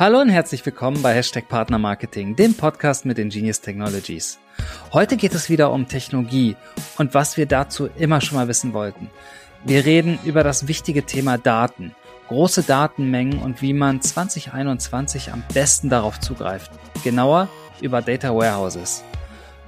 Hallo und herzlich willkommen bei Hashtag Partner Marketing, dem Podcast mit Ingenious Technologies. Heute geht es wieder um Technologie und was wir dazu immer schon mal wissen wollten. Wir reden über das wichtige Thema Daten, große Datenmengen und wie man 2021 am besten darauf zugreift. Genauer über Data Warehouses.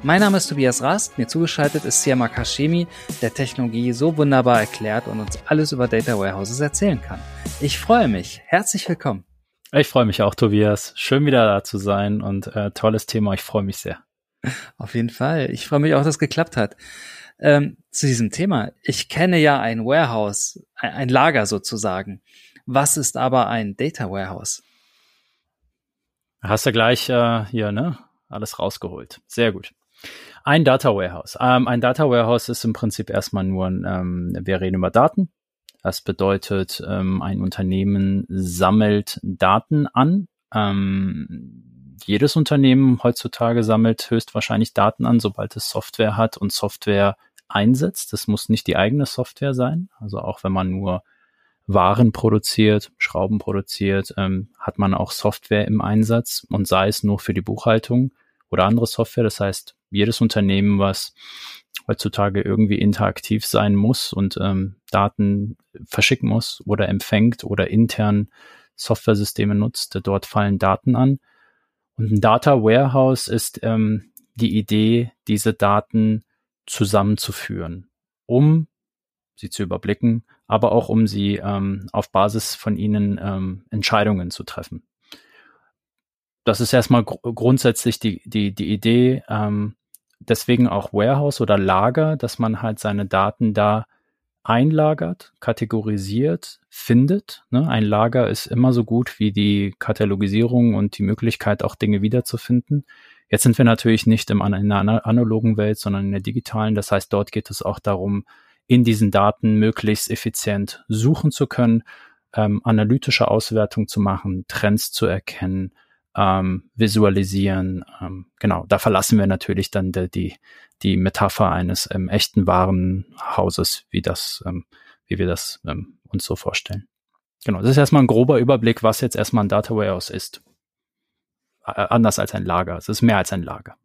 Mein Name ist Tobias Rast, mir zugeschaltet ist Siama Kashemi, der Technologie so wunderbar erklärt und uns alles über Data Warehouses erzählen kann. Ich freue mich. Herzlich willkommen. Ich freue mich auch, Tobias. Schön wieder da zu sein und äh, tolles Thema. Ich freue mich sehr. Auf jeden Fall. Ich freue mich auch, dass es geklappt hat. Ähm, zu diesem Thema. Ich kenne ja ein Warehouse, ein Lager sozusagen. Was ist aber ein Data Warehouse? Hast du gleich äh, hier, ne? Alles rausgeholt. Sehr gut. Ein Data Warehouse. Ähm, ein Data Warehouse ist im Prinzip erstmal nur, ein, ähm, wir reden über Daten, das bedeutet, ähm, ein Unternehmen sammelt Daten an. Ähm, jedes Unternehmen heutzutage sammelt höchstwahrscheinlich Daten an, sobald es Software hat und Software einsetzt. Das muss nicht die eigene Software sein. Also auch wenn man nur Waren produziert, Schrauben produziert, ähm, hat man auch Software im Einsatz und sei es nur für die Buchhaltung oder andere Software. Das heißt, jedes Unternehmen, was heutzutage irgendwie interaktiv sein muss und ähm, Daten verschicken muss oder empfängt oder intern Softwaresysteme nutzt. Dort fallen Daten an. Und ein Data Warehouse ist ähm, die Idee, diese Daten zusammenzuführen, um sie zu überblicken, aber auch um sie ähm, auf Basis von ihnen ähm, Entscheidungen zu treffen. Das ist erstmal gr grundsätzlich die, die, die Idee, ähm, deswegen auch Warehouse oder Lager, dass man halt seine Daten da einlagert, kategorisiert, findet. Ne? Ein Lager ist immer so gut wie die Katalogisierung und die Möglichkeit, auch Dinge wiederzufinden. Jetzt sind wir natürlich nicht in einer analogen Welt, sondern in der digitalen. Das heißt, dort geht es auch darum, in diesen Daten möglichst effizient suchen zu können, ähm, analytische Auswertung zu machen, Trends zu erkennen, ähm, visualisieren. Ähm, genau, da verlassen wir natürlich dann de, die, die Metapher eines ähm, echten Warenhauses, wie das, ähm, wie wir das ähm, uns so vorstellen. Genau, das ist erstmal ein grober Überblick, was jetzt erstmal ein Data Warehouse ist. Äh, anders als ein Lager. Es ist mehr als ein Lager.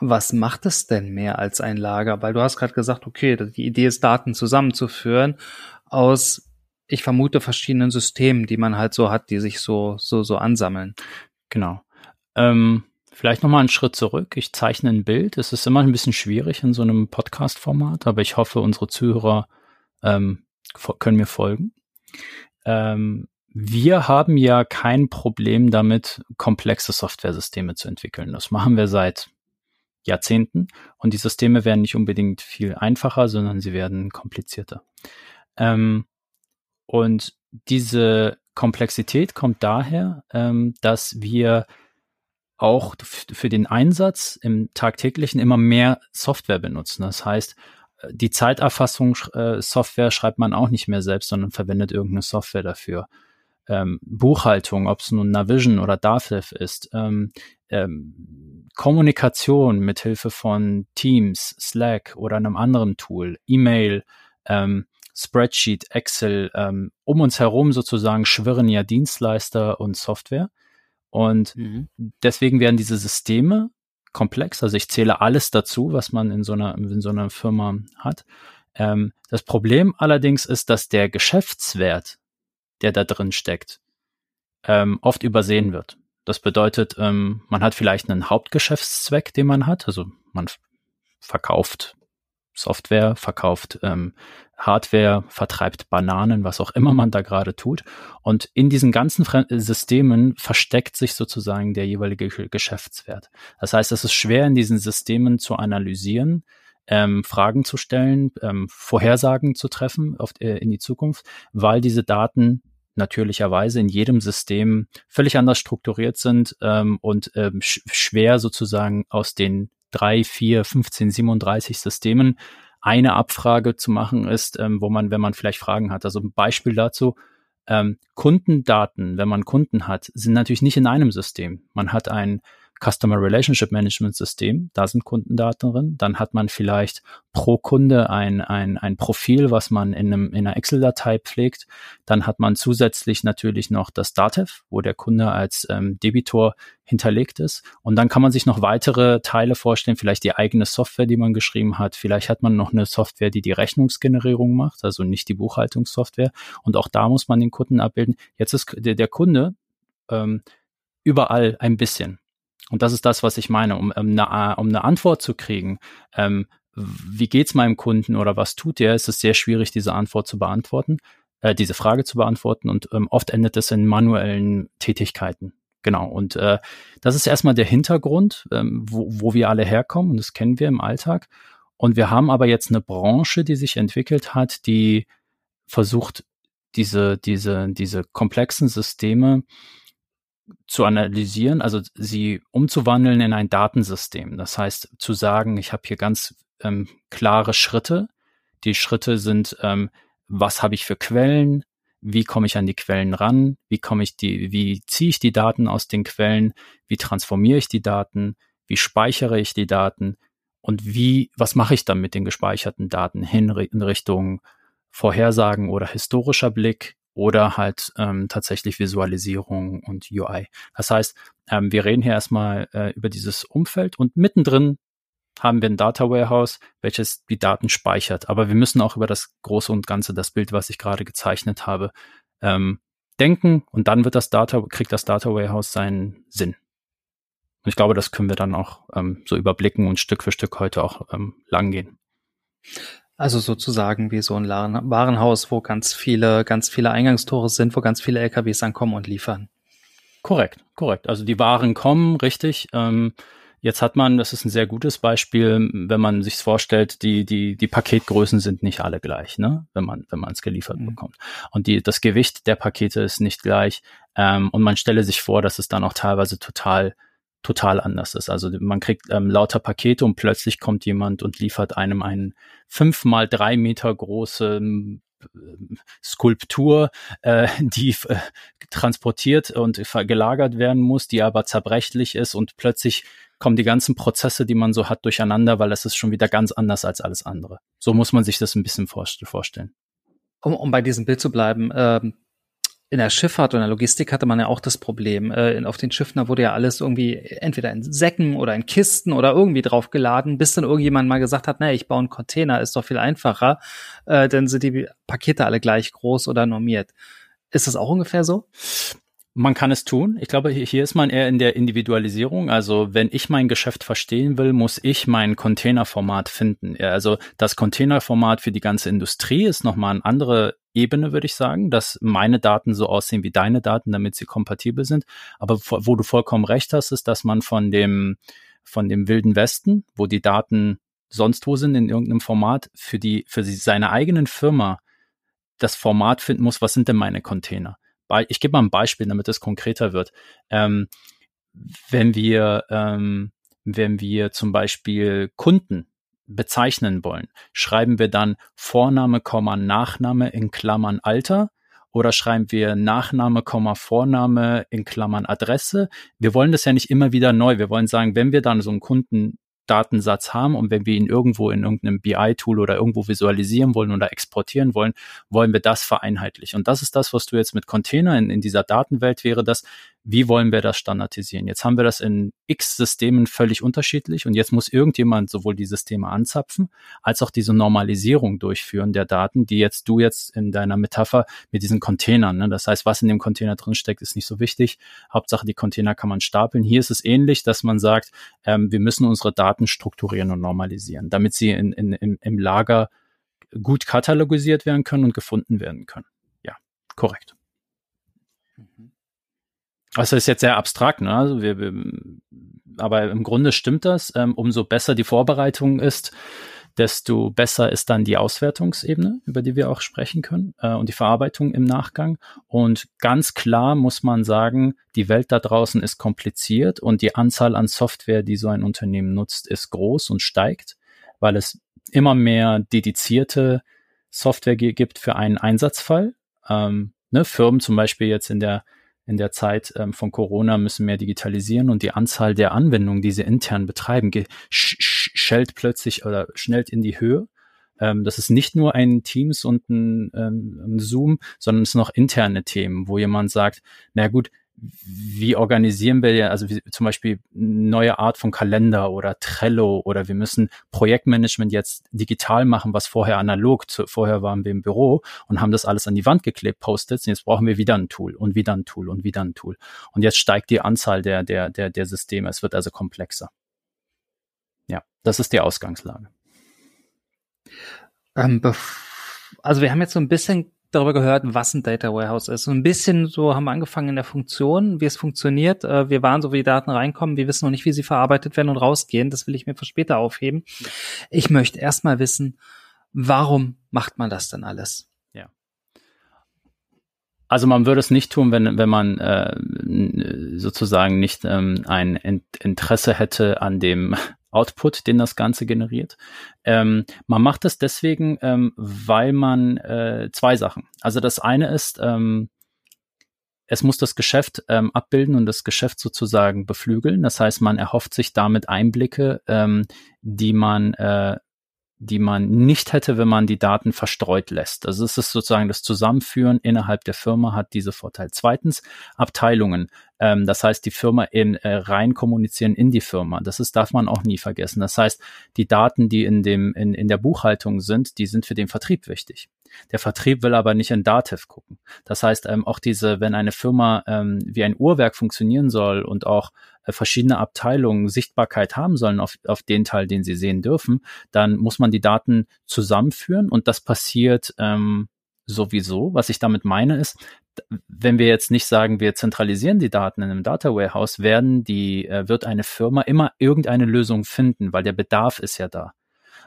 Was macht es denn mehr als ein Lager? Weil du hast gerade gesagt, okay, die Idee ist, Daten zusammenzuführen aus ich vermute, verschiedenen Systemen, die man halt so hat, die sich so, so, so ansammeln. Genau. Ähm, vielleicht nochmal einen Schritt zurück. Ich zeichne ein Bild. Es ist immer ein bisschen schwierig in so einem Podcast-Format, aber ich hoffe, unsere Zuhörer ähm, können mir folgen. Ähm, wir haben ja kein Problem damit, komplexe Softwaresysteme zu entwickeln. Das machen wir seit Jahrzehnten und die Systeme werden nicht unbedingt viel einfacher, sondern sie werden komplizierter. Ähm, und diese Komplexität kommt daher, ähm, dass wir auch für den Einsatz im tagtäglichen immer mehr Software benutzen. Das heißt, die Zeiterfassungssoftware äh, schreibt man auch nicht mehr selbst, sondern verwendet irgendeine Software dafür. Ähm, Buchhaltung, ob es nun Navision oder Dativ ist, ähm, ähm, Kommunikation mit Hilfe von Teams, Slack oder einem anderen Tool, E-Mail, ähm, Spreadsheet, Excel, ähm, um uns herum sozusagen schwirren ja Dienstleister und Software. Und mhm. deswegen werden diese Systeme komplex. Also ich zähle alles dazu, was man in so einer, in so einer Firma hat. Ähm, das Problem allerdings ist, dass der Geschäftswert, der da drin steckt, ähm, oft übersehen wird. Das bedeutet, ähm, man hat vielleicht einen Hauptgeschäftszweck, den man hat. Also man verkauft Software, verkauft ähm, Hardware, vertreibt Bananen, was auch immer man da gerade tut. Und in diesen ganzen Systemen versteckt sich sozusagen der jeweilige Geschäftswert. Das heißt, es ist schwer in diesen Systemen zu analysieren, ähm, Fragen zu stellen, ähm, Vorhersagen zu treffen auf, äh, in die Zukunft, weil diese Daten natürlicherweise in jedem System völlig anders strukturiert sind ähm, und ähm, sch schwer sozusagen aus den drei, vier, 15, 37 Systemen eine Abfrage zu machen ist, ähm, wo man, wenn man vielleicht Fragen hat. Also ein Beispiel dazu, ähm, Kundendaten, wenn man Kunden hat, sind natürlich nicht in einem System. Man hat ein Customer Relationship Management System, da sind Kundendaten drin. Dann hat man vielleicht pro Kunde ein, ein, ein Profil, was man in, einem, in einer Excel-Datei pflegt. Dann hat man zusätzlich natürlich noch das Datev, wo der Kunde als ähm, Debitor hinterlegt ist. Und dann kann man sich noch weitere Teile vorstellen, vielleicht die eigene Software, die man geschrieben hat. Vielleicht hat man noch eine Software, die die Rechnungsgenerierung macht, also nicht die Buchhaltungssoftware. Und auch da muss man den Kunden abbilden. Jetzt ist der, der Kunde ähm, überall ein bisschen. Und das ist das, was ich meine, um, um, eine, um eine Antwort zu kriegen. Ähm, wie geht's meinem Kunden oder was tut er, ist es sehr schwierig, diese Antwort zu beantworten, äh, diese Frage zu beantworten und ähm, oft endet es in manuellen Tätigkeiten. Genau. Und äh, das ist erstmal der Hintergrund, ähm, wo, wo wir alle herkommen und das kennen wir im Alltag. Und wir haben aber jetzt eine Branche, die sich entwickelt hat, die versucht, diese, diese, diese komplexen Systeme zu analysieren, also sie umzuwandeln in ein Datensystem. Das heißt, zu sagen, ich habe hier ganz ähm, klare Schritte. Die Schritte sind, ähm, was habe ich für Quellen, wie komme ich an die Quellen ran, wie komme ich die, wie ziehe ich die Daten aus den Quellen, wie transformiere ich die Daten, wie speichere ich die Daten? Und wie, was mache ich dann mit den gespeicherten Daten? Hin in Richtung Vorhersagen oder historischer Blick oder halt ähm, tatsächlich Visualisierung und UI. Das heißt, ähm, wir reden hier erstmal äh, über dieses Umfeld und mittendrin haben wir ein Data Warehouse, welches die Daten speichert. Aber wir müssen auch über das Große und Ganze, das Bild, was ich gerade gezeichnet habe, ähm, denken und dann wird das Data, kriegt das Data Warehouse seinen Sinn. Und ich glaube, das können wir dann auch ähm, so überblicken und Stück für Stück heute auch ähm, lang gehen. Also sozusagen wie so ein Warenhaus, wo ganz viele, ganz viele Eingangstore sind, wo ganz viele LKWs ankommen und liefern. Korrekt, korrekt. Also die Waren kommen, richtig. Ähm, Jetzt hat man, das ist ein sehr gutes Beispiel, wenn man sich vorstellt, die, die, die Paketgrößen sind nicht alle gleich, ne? wenn man wenn man es geliefert mhm. bekommt. Und die, das Gewicht der Pakete ist nicht gleich. Ähm, und man stelle sich vor, dass es dann auch teilweise total total anders ist. Also man kriegt ähm, lauter Pakete und plötzlich kommt jemand und liefert einem einen fünf mal drei Meter großen Skulptur, äh, die äh, transportiert und gelagert werden muss, die aber zerbrechlich ist und plötzlich kommen die ganzen Prozesse, die man so hat, durcheinander, weil es ist schon wieder ganz anders als alles andere. So muss man sich das ein bisschen vorstellen. Um, um bei diesem Bild zu bleiben, ähm, in der Schifffahrt und der Logistik hatte man ja auch das Problem. Äh, auf den Schiffen, da wurde ja alles irgendwie entweder in Säcken oder in Kisten oder irgendwie draufgeladen, bis dann irgendjemand mal gesagt hat, naja, ich baue einen Container, ist doch viel einfacher. Äh, dann sind die Pakete alle gleich groß oder normiert. Ist das auch ungefähr so? Man kann es tun. Ich glaube, hier ist man eher in der Individualisierung. Also wenn ich mein Geschäft verstehen will, muss ich mein Containerformat finden. Also das Containerformat für die ganze Industrie ist nochmal eine andere Ebene, würde ich sagen, dass meine Daten so aussehen wie deine Daten, damit sie kompatibel sind. Aber wo du vollkommen recht hast, ist, dass man von dem, von dem wilden Westen, wo die Daten sonst wo sind in irgendeinem Format, für die, für seine eigenen Firma das Format finden muss, was sind denn meine Container? Ich gebe mal ein Beispiel, damit es konkreter wird. Ähm, wenn wir, ähm, wenn wir zum Beispiel Kunden bezeichnen wollen, schreiben wir dann Vorname, Nachname in Klammern Alter oder schreiben wir Nachname, Vorname in Klammern Adresse. Wir wollen das ja nicht immer wieder neu. Wir wollen sagen, wenn wir dann so einen Kunden Datensatz haben und wenn wir ihn irgendwo in irgendeinem BI-Tool oder irgendwo visualisieren wollen oder exportieren wollen, wollen wir das vereinheitlichen. Und das ist das, was du jetzt mit Container in, in dieser Datenwelt wäre, das wie wollen wir das standardisieren? Jetzt haben wir das in x Systemen völlig unterschiedlich und jetzt muss irgendjemand sowohl die Systeme anzapfen, als auch diese Normalisierung durchführen der Daten, die jetzt du jetzt in deiner Metapher mit diesen Containern, ne? das heißt, was in dem Container drin steckt, ist nicht so wichtig. Hauptsache, die Container kann man stapeln. Hier ist es ähnlich, dass man sagt, ähm, wir müssen unsere Daten strukturieren und normalisieren, damit sie in, in, in, im Lager gut katalogisiert werden können und gefunden werden können. Ja, korrekt. Mhm. Also ist jetzt sehr abstrakt, ne? Also wir, wir, aber im Grunde stimmt das. Ähm, umso besser die Vorbereitung ist, desto besser ist dann die Auswertungsebene, über die wir auch sprechen können, äh, und die Verarbeitung im Nachgang. Und ganz klar muss man sagen, die Welt da draußen ist kompliziert und die Anzahl an Software, die so ein Unternehmen nutzt, ist groß und steigt, weil es immer mehr dedizierte Software gibt für einen Einsatzfall. Ähm, ne, Firmen zum Beispiel jetzt in der in der Zeit ähm, von Corona müssen mehr digitalisieren und die Anzahl der Anwendungen, die sie intern betreiben, schellt plötzlich oder schnellt in die Höhe. Ähm, das ist nicht nur ein Teams und ein, ähm, ein Zoom, sondern es sind noch interne Themen, wo jemand sagt, na gut, wie organisieren wir also wie, zum Beispiel neue Art von Kalender oder Trello oder wir müssen Projektmanagement jetzt digital machen, was vorher analog, zu, vorher waren wir im Büro und haben das alles an die Wand geklebt, Post-its, jetzt brauchen wir wieder ein Tool und wieder ein Tool und wieder ein Tool. Und jetzt steigt die Anzahl der, der, der, der Systeme, es wird also komplexer. Ja, das ist die Ausgangslage. Ähm, also wir haben jetzt so ein bisschen darüber gehört, was ein Data Warehouse ist. So ein bisschen so haben wir angefangen in der Funktion, wie es funktioniert. Äh, wir waren so, wie die Daten reinkommen. Wir wissen noch nicht, wie sie verarbeitet werden und rausgehen. Das will ich mir für später aufheben. Ich möchte erstmal wissen, warum macht man das denn alles? Also man würde es nicht tun, wenn, wenn man äh, sozusagen nicht ähm, ein Interesse hätte an dem Output, den das Ganze generiert. Ähm, man macht es deswegen, ähm, weil man äh, zwei Sachen. Also das eine ist, ähm, es muss das Geschäft ähm, abbilden und das Geschäft sozusagen beflügeln. Das heißt, man erhofft sich damit Einblicke, ähm, die man äh, die man nicht hätte, wenn man die Daten verstreut lässt. Also es ist sozusagen das Zusammenführen innerhalb der Firma hat diese Vorteil. Zweitens, Abteilungen. Ähm, das heißt, die Firma in, äh, rein kommunizieren in die Firma. Das ist, darf man auch nie vergessen. Das heißt, die Daten, die in dem, in, in der Buchhaltung sind, die sind für den Vertrieb wichtig. Der Vertrieb will aber nicht in Dativ gucken. Das heißt, ähm, auch diese, wenn eine Firma ähm, wie ein Uhrwerk funktionieren soll und auch äh, verschiedene Abteilungen Sichtbarkeit haben sollen auf, auf den Teil, den sie sehen dürfen, dann muss man die Daten zusammenführen und das passiert ähm, sowieso. Was ich damit meine ist, wenn wir jetzt nicht sagen, wir zentralisieren die Daten in einem Data Warehouse, werden die, äh, wird eine Firma immer irgendeine Lösung finden, weil der Bedarf ist ja da.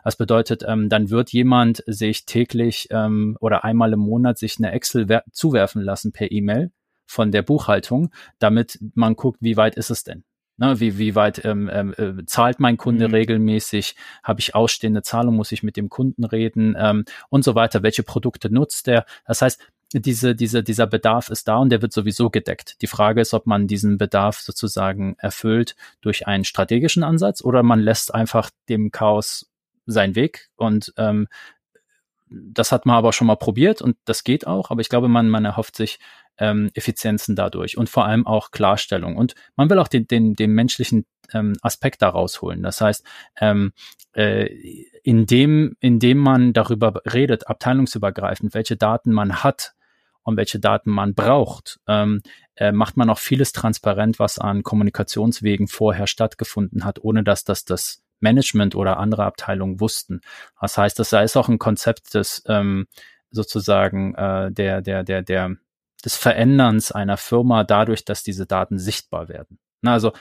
Das bedeutet, ähm, dann wird jemand sich täglich ähm, oder einmal im Monat sich eine Excel zuwerfen lassen per E-Mail von der Buchhaltung, damit man guckt, wie weit ist es denn? Ne, wie, wie weit ähm, ähm, äh, zahlt mein Kunde mhm. regelmäßig? Habe ich ausstehende Zahlung? Muss ich mit dem Kunden reden? Ähm, und so weiter. Welche Produkte nutzt er? Das heißt, diese, diese, dieser Bedarf ist da und der wird sowieso gedeckt. Die Frage ist, ob man diesen Bedarf sozusagen erfüllt durch einen strategischen Ansatz oder man lässt einfach dem Chaos seinen Weg und ähm, das hat man aber schon mal probiert und das geht auch, aber ich glaube, man, man erhofft sich ähm, Effizienzen dadurch und vor allem auch Klarstellung. Und man will auch den, den, den menschlichen ähm, Aspekt da rausholen. Das heißt, ähm, äh, indem, indem man darüber redet, abteilungsübergreifend, welche Daten man hat, und welche Daten man braucht, ähm, äh, macht man auch vieles transparent, was an Kommunikationswegen vorher stattgefunden hat, ohne dass das das Management oder andere Abteilungen wussten. Das heißt, das ist auch ein Konzept des ähm, sozusagen äh, der, der, der, der, des Veränderns einer Firma dadurch, dass diese Daten sichtbar werden. Na, also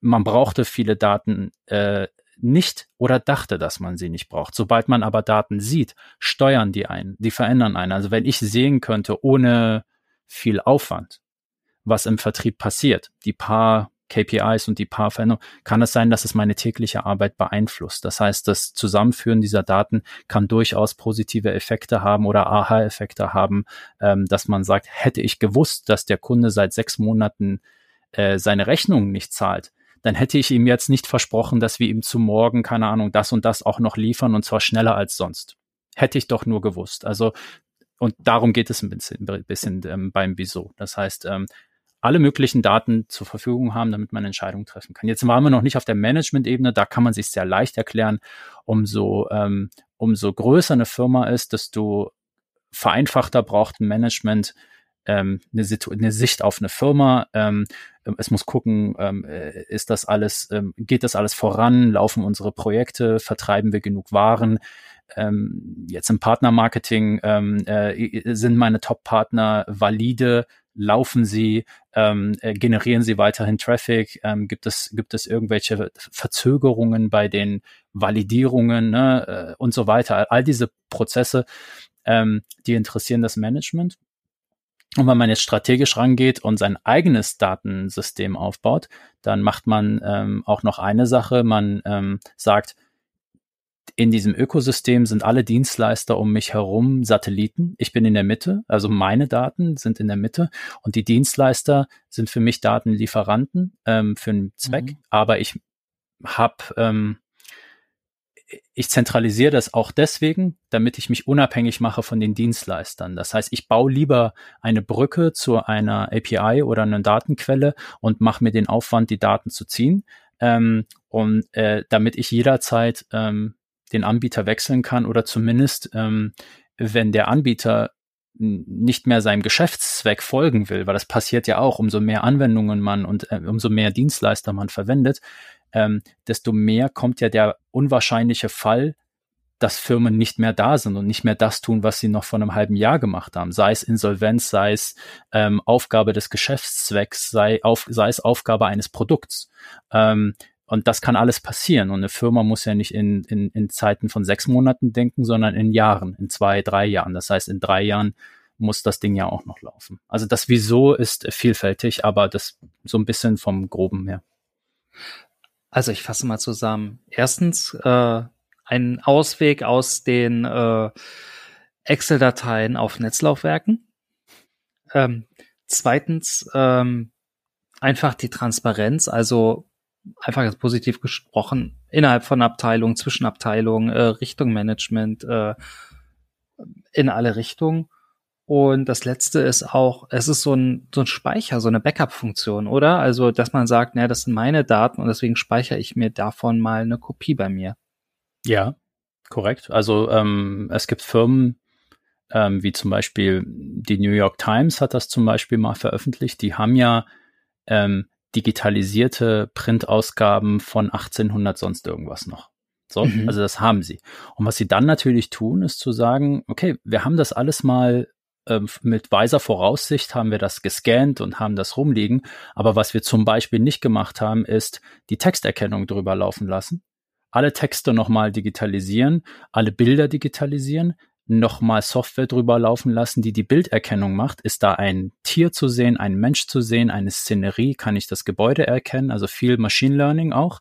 man brauchte viele Daten äh, nicht oder dachte, dass man sie nicht braucht. Sobald man aber Daten sieht, steuern die ein, die verändern einen. Also wenn ich sehen könnte, ohne viel Aufwand, was im Vertrieb passiert, die paar KPIs und die paar Veränderungen, kann es sein, dass es meine tägliche Arbeit beeinflusst. Das heißt, das Zusammenführen dieser Daten kann durchaus positive Effekte haben oder Aha-Effekte haben, ähm, dass man sagt, hätte ich gewusst, dass der Kunde seit sechs Monaten äh, seine Rechnungen nicht zahlt, dann hätte ich ihm jetzt nicht versprochen, dass wir ihm zu morgen, keine Ahnung, das und das auch noch liefern und zwar schneller als sonst. Hätte ich doch nur gewusst. Also, und darum geht es ein bisschen, ein bisschen ähm, beim Wieso. Das heißt, ähm, alle möglichen Daten zur Verfügung haben, damit man Entscheidungen treffen kann. Jetzt waren wir noch nicht auf der Management-Ebene, da kann man sich sehr leicht erklären, umso, ähm, umso größer eine Firma ist, desto vereinfachter braucht ein Management ähm, eine, eine Sicht auf eine Firma. Ähm, es muss gucken, ähm, äh, ist das alles, ähm, geht das alles voran, laufen unsere Projekte, vertreiben wir genug Waren. Ähm, jetzt im Partnermarketing ähm, äh, sind meine Top-Partner valide, laufen sie, ähm, äh, generieren sie weiterhin Traffic, ähm, gibt es gibt es irgendwelche Verzögerungen bei den Validierungen ne, äh, und so weiter. All diese Prozesse, ähm, die interessieren das Management. Und wenn man jetzt strategisch rangeht und sein eigenes Datensystem aufbaut, dann macht man ähm, auch noch eine Sache. Man ähm, sagt, in diesem Ökosystem sind alle Dienstleister um mich herum Satelliten. Ich bin in der Mitte, also meine Daten sind in der Mitte und die Dienstleister sind für mich Datenlieferanten ähm, für einen Zweck. Mhm. Aber ich habe ähm, ich zentralisiere das auch deswegen, damit ich mich unabhängig mache von den Dienstleistern. Das heißt, ich baue lieber eine Brücke zu einer API oder einer Datenquelle und mache mir den Aufwand, die Daten zu ziehen, ähm, und äh, damit ich jederzeit ähm, den Anbieter wechseln kann oder zumindest, ähm, wenn der Anbieter nicht mehr seinem Geschäftszweck folgen will, weil das passiert ja auch, umso mehr Anwendungen man und äh, umso mehr Dienstleister man verwendet, ähm, desto mehr kommt ja der unwahrscheinliche Fall, dass Firmen nicht mehr da sind und nicht mehr das tun, was sie noch vor einem halben Jahr gemacht haben. Sei es Insolvenz, sei es ähm, Aufgabe des Geschäftszwecks, sei, auf, sei es Aufgabe eines Produkts. Ähm, und das kann alles passieren. Und eine Firma muss ja nicht in, in, in Zeiten von sechs Monaten denken, sondern in Jahren, in zwei, drei Jahren. Das heißt, in drei Jahren muss das Ding ja auch noch laufen. Also das Wieso ist vielfältig, aber das so ein bisschen vom Groben her. Also ich fasse mal zusammen. Erstens, äh, ein Ausweg aus den äh, Excel-Dateien auf Netzlaufwerken. Ähm, zweitens, ähm, einfach die Transparenz, also einfach jetzt positiv gesprochen, innerhalb von Abteilungen, zwischen Abteilungen, äh, Richtung Management, äh, in alle Richtungen. Und das letzte ist auch, es ist so ein, so ein Speicher, so eine Backup-Funktion, oder? Also, dass man sagt, naja, das sind meine Daten und deswegen speichere ich mir davon mal eine Kopie bei mir. Ja, korrekt. Also ähm, es gibt Firmen, ähm, wie zum Beispiel die New York Times hat das zum Beispiel mal veröffentlicht. Die haben ja ähm, digitalisierte Printausgaben von 1800 sonst irgendwas noch. So, mhm. also das haben sie. Und was sie dann natürlich tun, ist zu sagen, okay, wir haben das alles mal ähm, mit weiser Voraussicht haben wir das gescannt und haben das rumliegen. Aber was wir zum Beispiel nicht gemacht haben, ist die Texterkennung drüber laufen lassen. Alle Texte nochmal digitalisieren, alle Bilder digitalisieren, nochmal Software drüber laufen lassen, die die Bilderkennung macht. Ist da ein Tier zu sehen, ein Mensch zu sehen, eine Szenerie? Kann ich das Gebäude erkennen? Also viel Machine Learning auch,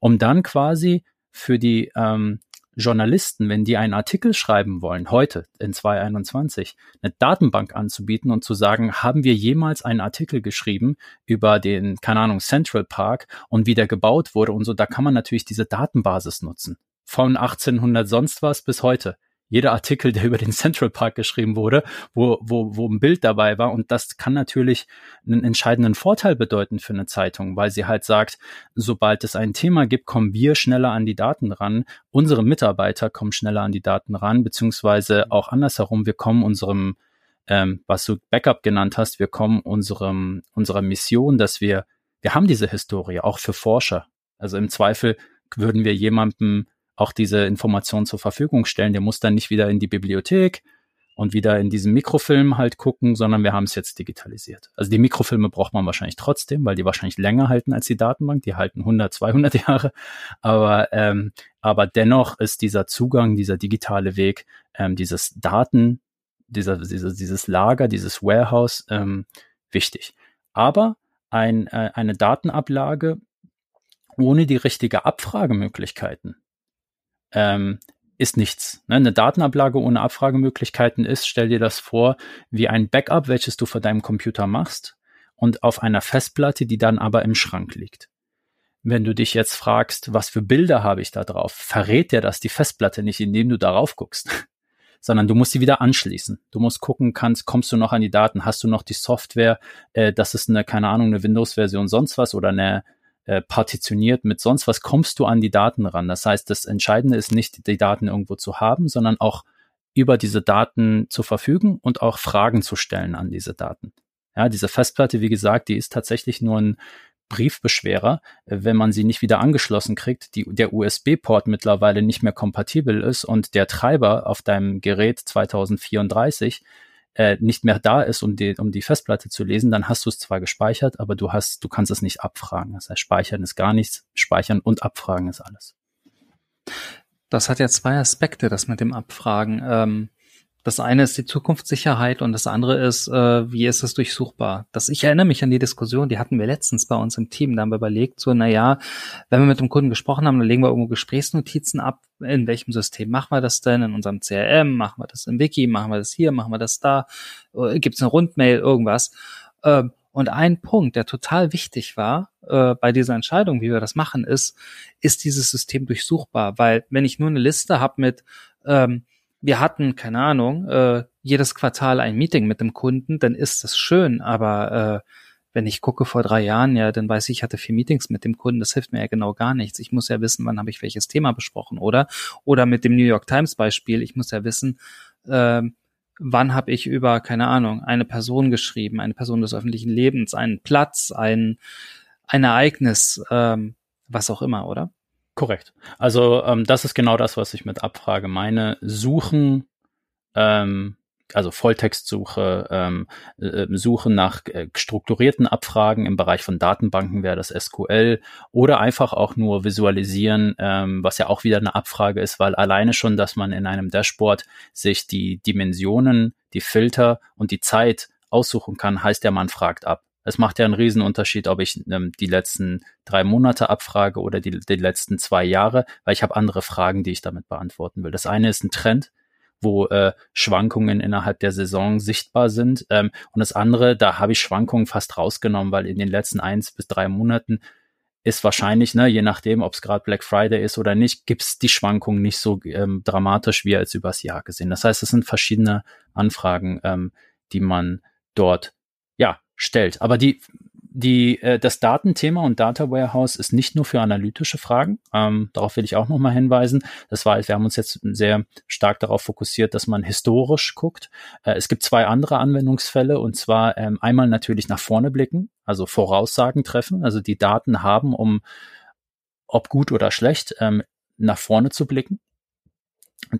um dann quasi für die ähm, Journalisten, wenn die einen Artikel schreiben wollen, heute in 2021, eine Datenbank anzubieten und zu sagen, haben wir jemals einen Artikel geschrieben über den, keine Ahnung, Central Park und wie der gebaut wurde und so, da kann man natürlich diese Datenbasis nutzen. Von 1800 sonst was bis heute jeder Artikel, der über den Central Park geschrieben wurde, wo, wo, wo ein Bild dabei war. Und das kann natürlich einen entscheidenden Vorteil bedeuten für eine Zeitung, weil sie halt sagt, sobald es ein Thema gibt, kommen wir schneller an die Daten ran. Unsere Mitarbeiter kommen schneller an die Daten ran, beziehungsweise auch andersherum, wir kommen unserem, ähm, was du Backup genannt hast, wir kommen unserem, unserer Mission, dass wir, wir haben diese Historie, auch für Forscher. Also im Zweifel würden wir jemandem auch diese Informationen zur Verfügung stellen. Der muss dann nicht wieder in die Bibliothek und wieder in diesem Mikrofilm halt gucken, sondern wir haben es jetzt digitalisiert. Also die Mikrofilme braucht man wahrscheinlich trotzdem, weil die wahrscheinlich länger halten als die Datenbank. Die halten 100, 200 Jahre. Aber, ähm, aber dennoch ist dieser Zugang, dieser digitale Weg, ähm, dieses Daten, dieser, dieses, dieses Lager, dieses Warehouse ähm, wichtig. Aber ein, äh, eine Datenablage ohne die richtige Abfragemöglichkeiten ähm, ist nichts. Ne? Eine Datenablage ohne Abfragemöglichkeiten ist, stell dir das vor, wie ein Backup, welches du vor deinem Computer machst und auf einer Festplatte, die dann aber im Schrank liegt. Wenn du dich jetzt fragst, was für Bilder habe ich da drauf, verrät dir das die Festplatte nicht, indem du darauf guckst, sondern du musst sie wieder anschließen. Du musst gucken, kannst, kommst du noch an die Daten, hast du noch die Software, äh, das ist eine, keine Ahnung, eine Windows-Version sonst was oder eine äh, partitioniert mit sonst was, kommst du an die Daten ran. Das heißt, das Entscheidende ist nicht, die Daten irgendwo zu haben, sondern auch über diese Daten zu verfügen und auch Fragen zu stellen an diese Daten. Ja, diese Festplatte, wie gesagt, die ist tatsächlich nur ein Briefbeschwerer, wenn man sie nicht wieder angeschlossen kriegt, die, der USB-Port mittlerweile nicht mehr kompatibel ist und der Treiber auf deinem Gerät 2034 äh, nicht mehr da ist, um die, um die Festplatte zu lesen, dann hast du es zwar gespeichert, aber du hast, du kannst es nicht abfragen. Das heißt, speichern ist gar nichts, speichern und abfragen ist alles. Das hat ja zwei Aspekte, das mit dem Abfragen. Ähm, Das eine ist die Zukunftssicherheit und das andere ist, äh, wie ist es durchsuchbar? Das, ich erinnere mich an die Diskussion, die hatten wir letztens bei uns im Team, da haben wir überlegt, so, na ja, wenn wir mit dem Kunden gesprochen haben, dann legen wir irgendwo Gesprächsnotizen ab, in welchem System machen wir das denn? In unserem CRM, machen wir das im Wiki, machen wir das hier, machen wir das da, äh, gibt es eine Rundmail, irgendwas. Ähm, und ein Punkt, der total wichtig war äh, bei dieser Entscheidung, wie wir das machen, ist, ist dieses System durchsuchbar? Weil wenn ich nur eine Liste habe mit ähm, wir hatten, keine Ahnung, äh, jedes Quartal ein Meeting mit dem Kunden, dann ist das schön, aber äh, wenn ich gucke vor drei Jahren, ja, dann weiß ich, ich hatte vier Meetings mit dem Kunden, das hilft mir ja genau gar nichts. Ich muss ja wissen, wann habe ich welches Thema besprochen, oder? Oder mit dem New York Times Beispiel, ich muss ja wissen, äh, wann habe ich über, keine Ahnung, eine Person geschrieben, eine Person des öffentlichen Lebens, einen Platz, ein, ein Ereignis, ähm, was auch immer, oder? Korrekt. Also ähm, das ist genau das, was ich mit Abfrage meine. Suchen, ähm, also Volltextsuche, ähm, äh, Suche nach äh, strukturierten Abfragen im Bereich von Datenbanken wäre das SQL oder einfach auch nur visualisieren, ähm, was ja auch wieder eine Abfrage ist, weil alleine schon, dass man in einem Dashboard sich die Dimensionen, die Filter und die Zeit aussuchen kann, heißt ja, man fragt ab. Es macht ja einen Riesenunterschied, ob ich ähm, die letzten drei Monate abfrage oder die, die letzten zwei Jahre, weil ich habe andere Fragen, die ich damit beantworten will. Das eine ist ein Trend, wo äh, Schwankungen innerhalb der Saison sichtbar sind. Ähm, und das andere, da habe ich Schwankungen fast rausgenommen, weil in den letzten eins bis drei Monaten ist wahrscheinlich, ne, je nachdem, ob es gerade Black Friday ist oder nicht, gibt's die Schwankungen nicht so ähm, dramatisch wie als übers Jahr gesehen. Das heißt, es sind verschiedene Anfragen, ähm, die man dort stellt. Aber die, die, äh, das Datenthema und Data Warehouse ist nicht nur für analytische Fragen. Ähm, darauf will ich auch nochmal hinweisen. Das war, wir haben uns jetzt sehr stark darauf fokussiert, dass man historisch guckt. Äh, es gibt zwei andere Anwendungsfälle und zwar ähm, einmal natürlich nach vorne blicken, also Voraussagen treffen, also die Daten haben, um ob gut oder schlecht, ähm, nach vorne zu blicken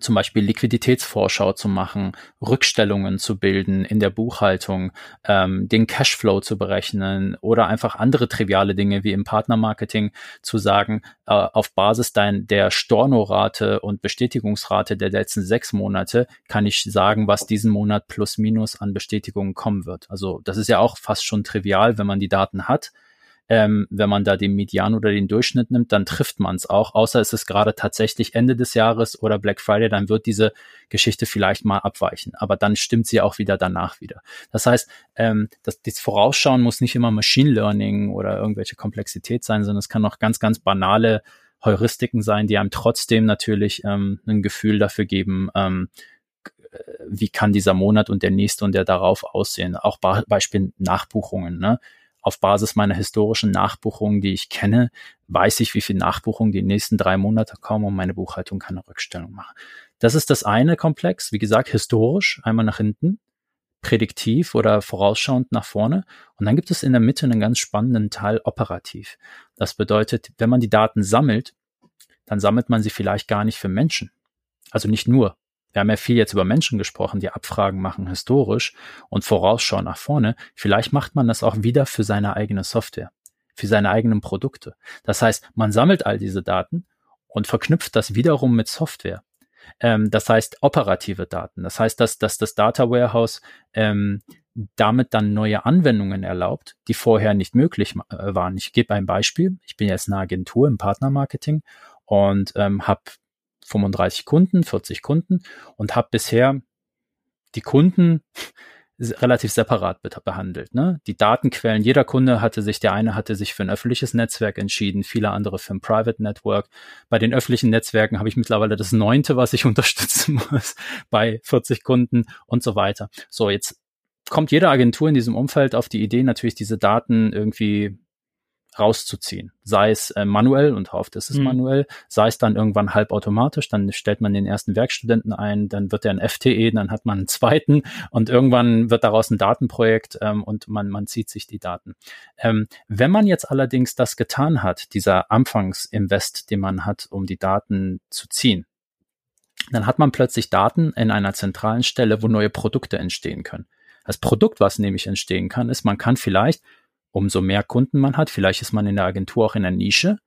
zum Beispiel Liquiditätsvorschau zu machen, Rückstellungen zu bilden in der Buchhaltung, ähm, den Cashflow zu berechnen oder einfach andere triviale Dinge wie im Partnermarketing zu sagen, äh, auf Basis dein, der Stornorate und Bestätigungsrate der letzten sechs Monate kann ich sagen, was diesen Monat plus minus an Bestätigungen kommen wird. Also das ist ja auch fast schon trivial, wenn man die Daten hat ähm, wenn man da den Median oder den Durchschnitt nimmt, dann trifft man es auch. Außer es ist gerade tatsächlich Ende des Jahres oder Black Friday, dann wird diese Geschichte vielleicht mal abweichen. Aber dann stimmt sie auch wieder danach wieder. Das heißt, ähm, das, das Vorausschauen muss nicht immer Machine Learning oder irgendwelche Komplexität sein, sondern es kann auch ganz, ganz banale Heuristiken sein, die einem trotzdem natürlich ähm, ein Gefühl dafür geben, ähm, wie kann dieser Monat und der nächste und der darauf aussehen. Auch Beispiel Nachbuchungen. Ne? Auf Basis meiner historischen Nachbuchungen, die ich kenne, weiß ich, wie viel Nachbuchungen die nächsten drei Monate kommen und meine Buchhaltung kann eine Rückstellung machen. Das ist das eine Komplex, wie gesagt, historisch, einmal nach hinten, prädiktiv oder vorausschauend nach vorne. Und dann gibt es in der Mitte einen ganz spannenden Teil operativ. Das bedeutet, wenn man die Daten sammelt, dann sammelt man sie vielleicht gar nicht für Menschen. Also nicht nur wir haben ja viel jetzt über Menschen gesprochen, die Abfragen machen historisch und vorausschauen nach vorne. Vielleicht macht man das auch wieder für seine eigene Software, für seine eigenen Produkte. Das heißt, man sammelt all diese Daten und verknüpft das wiederum mit Software. Ähm, das heißt, operative Daten. Das heißt, dass, dass das Data Warehouse ähm, damit dann neue Anwendungen erlaubt, die vorher nicht möglich äh, waren. Ich gebe ein Beispiel. Ich bin jetzt eine Agentur im Partnermarketing und ähm, habe 35 Kunden, 40 Kunden und habe bisher die Kunden relativ separat behandelt. Ne? Die Datenquellen, jeder Kunde hatte sich, der eine hatte sich für ein öffentliches Netzwerk entschieden, viele andere für ein Private Network. Bei den öffentlichen Netzwerken habe ich mittlerweile das neunte, was ich unterstützen muss, bei 40 Kunden und so weiter. So, jetzt kommt jede Agentur in diesem Umfeld auf die Idee, natürlich diese Daten irgendwie rauszuziehen. Sei es äh, manuell und oft ist es mhm. manuell, sei es dann irgendwann halbautomatisch, dann stellt man den ersten Werkstudenten ein, dann wird er ein FTE, dann hat man einen zweiten und irgendwann wird daraus ein Datenprojekt ähm, und man, man zieht sich die Daten. Ähm, wenn man jetzt allerdings das getan hat, dieser Anfangsinvest, den man hat, um die Daten zu ziehen, dann hat man plötzlich Daten in einer zentralen Stelle, wo neue Produkte entstehen können. Das Produkt, was nämlich entstehen kann, ist, man kann vielleicht umso mehr Kunden man hat. Vielleicht ist man in der Agentur auch in der Nische.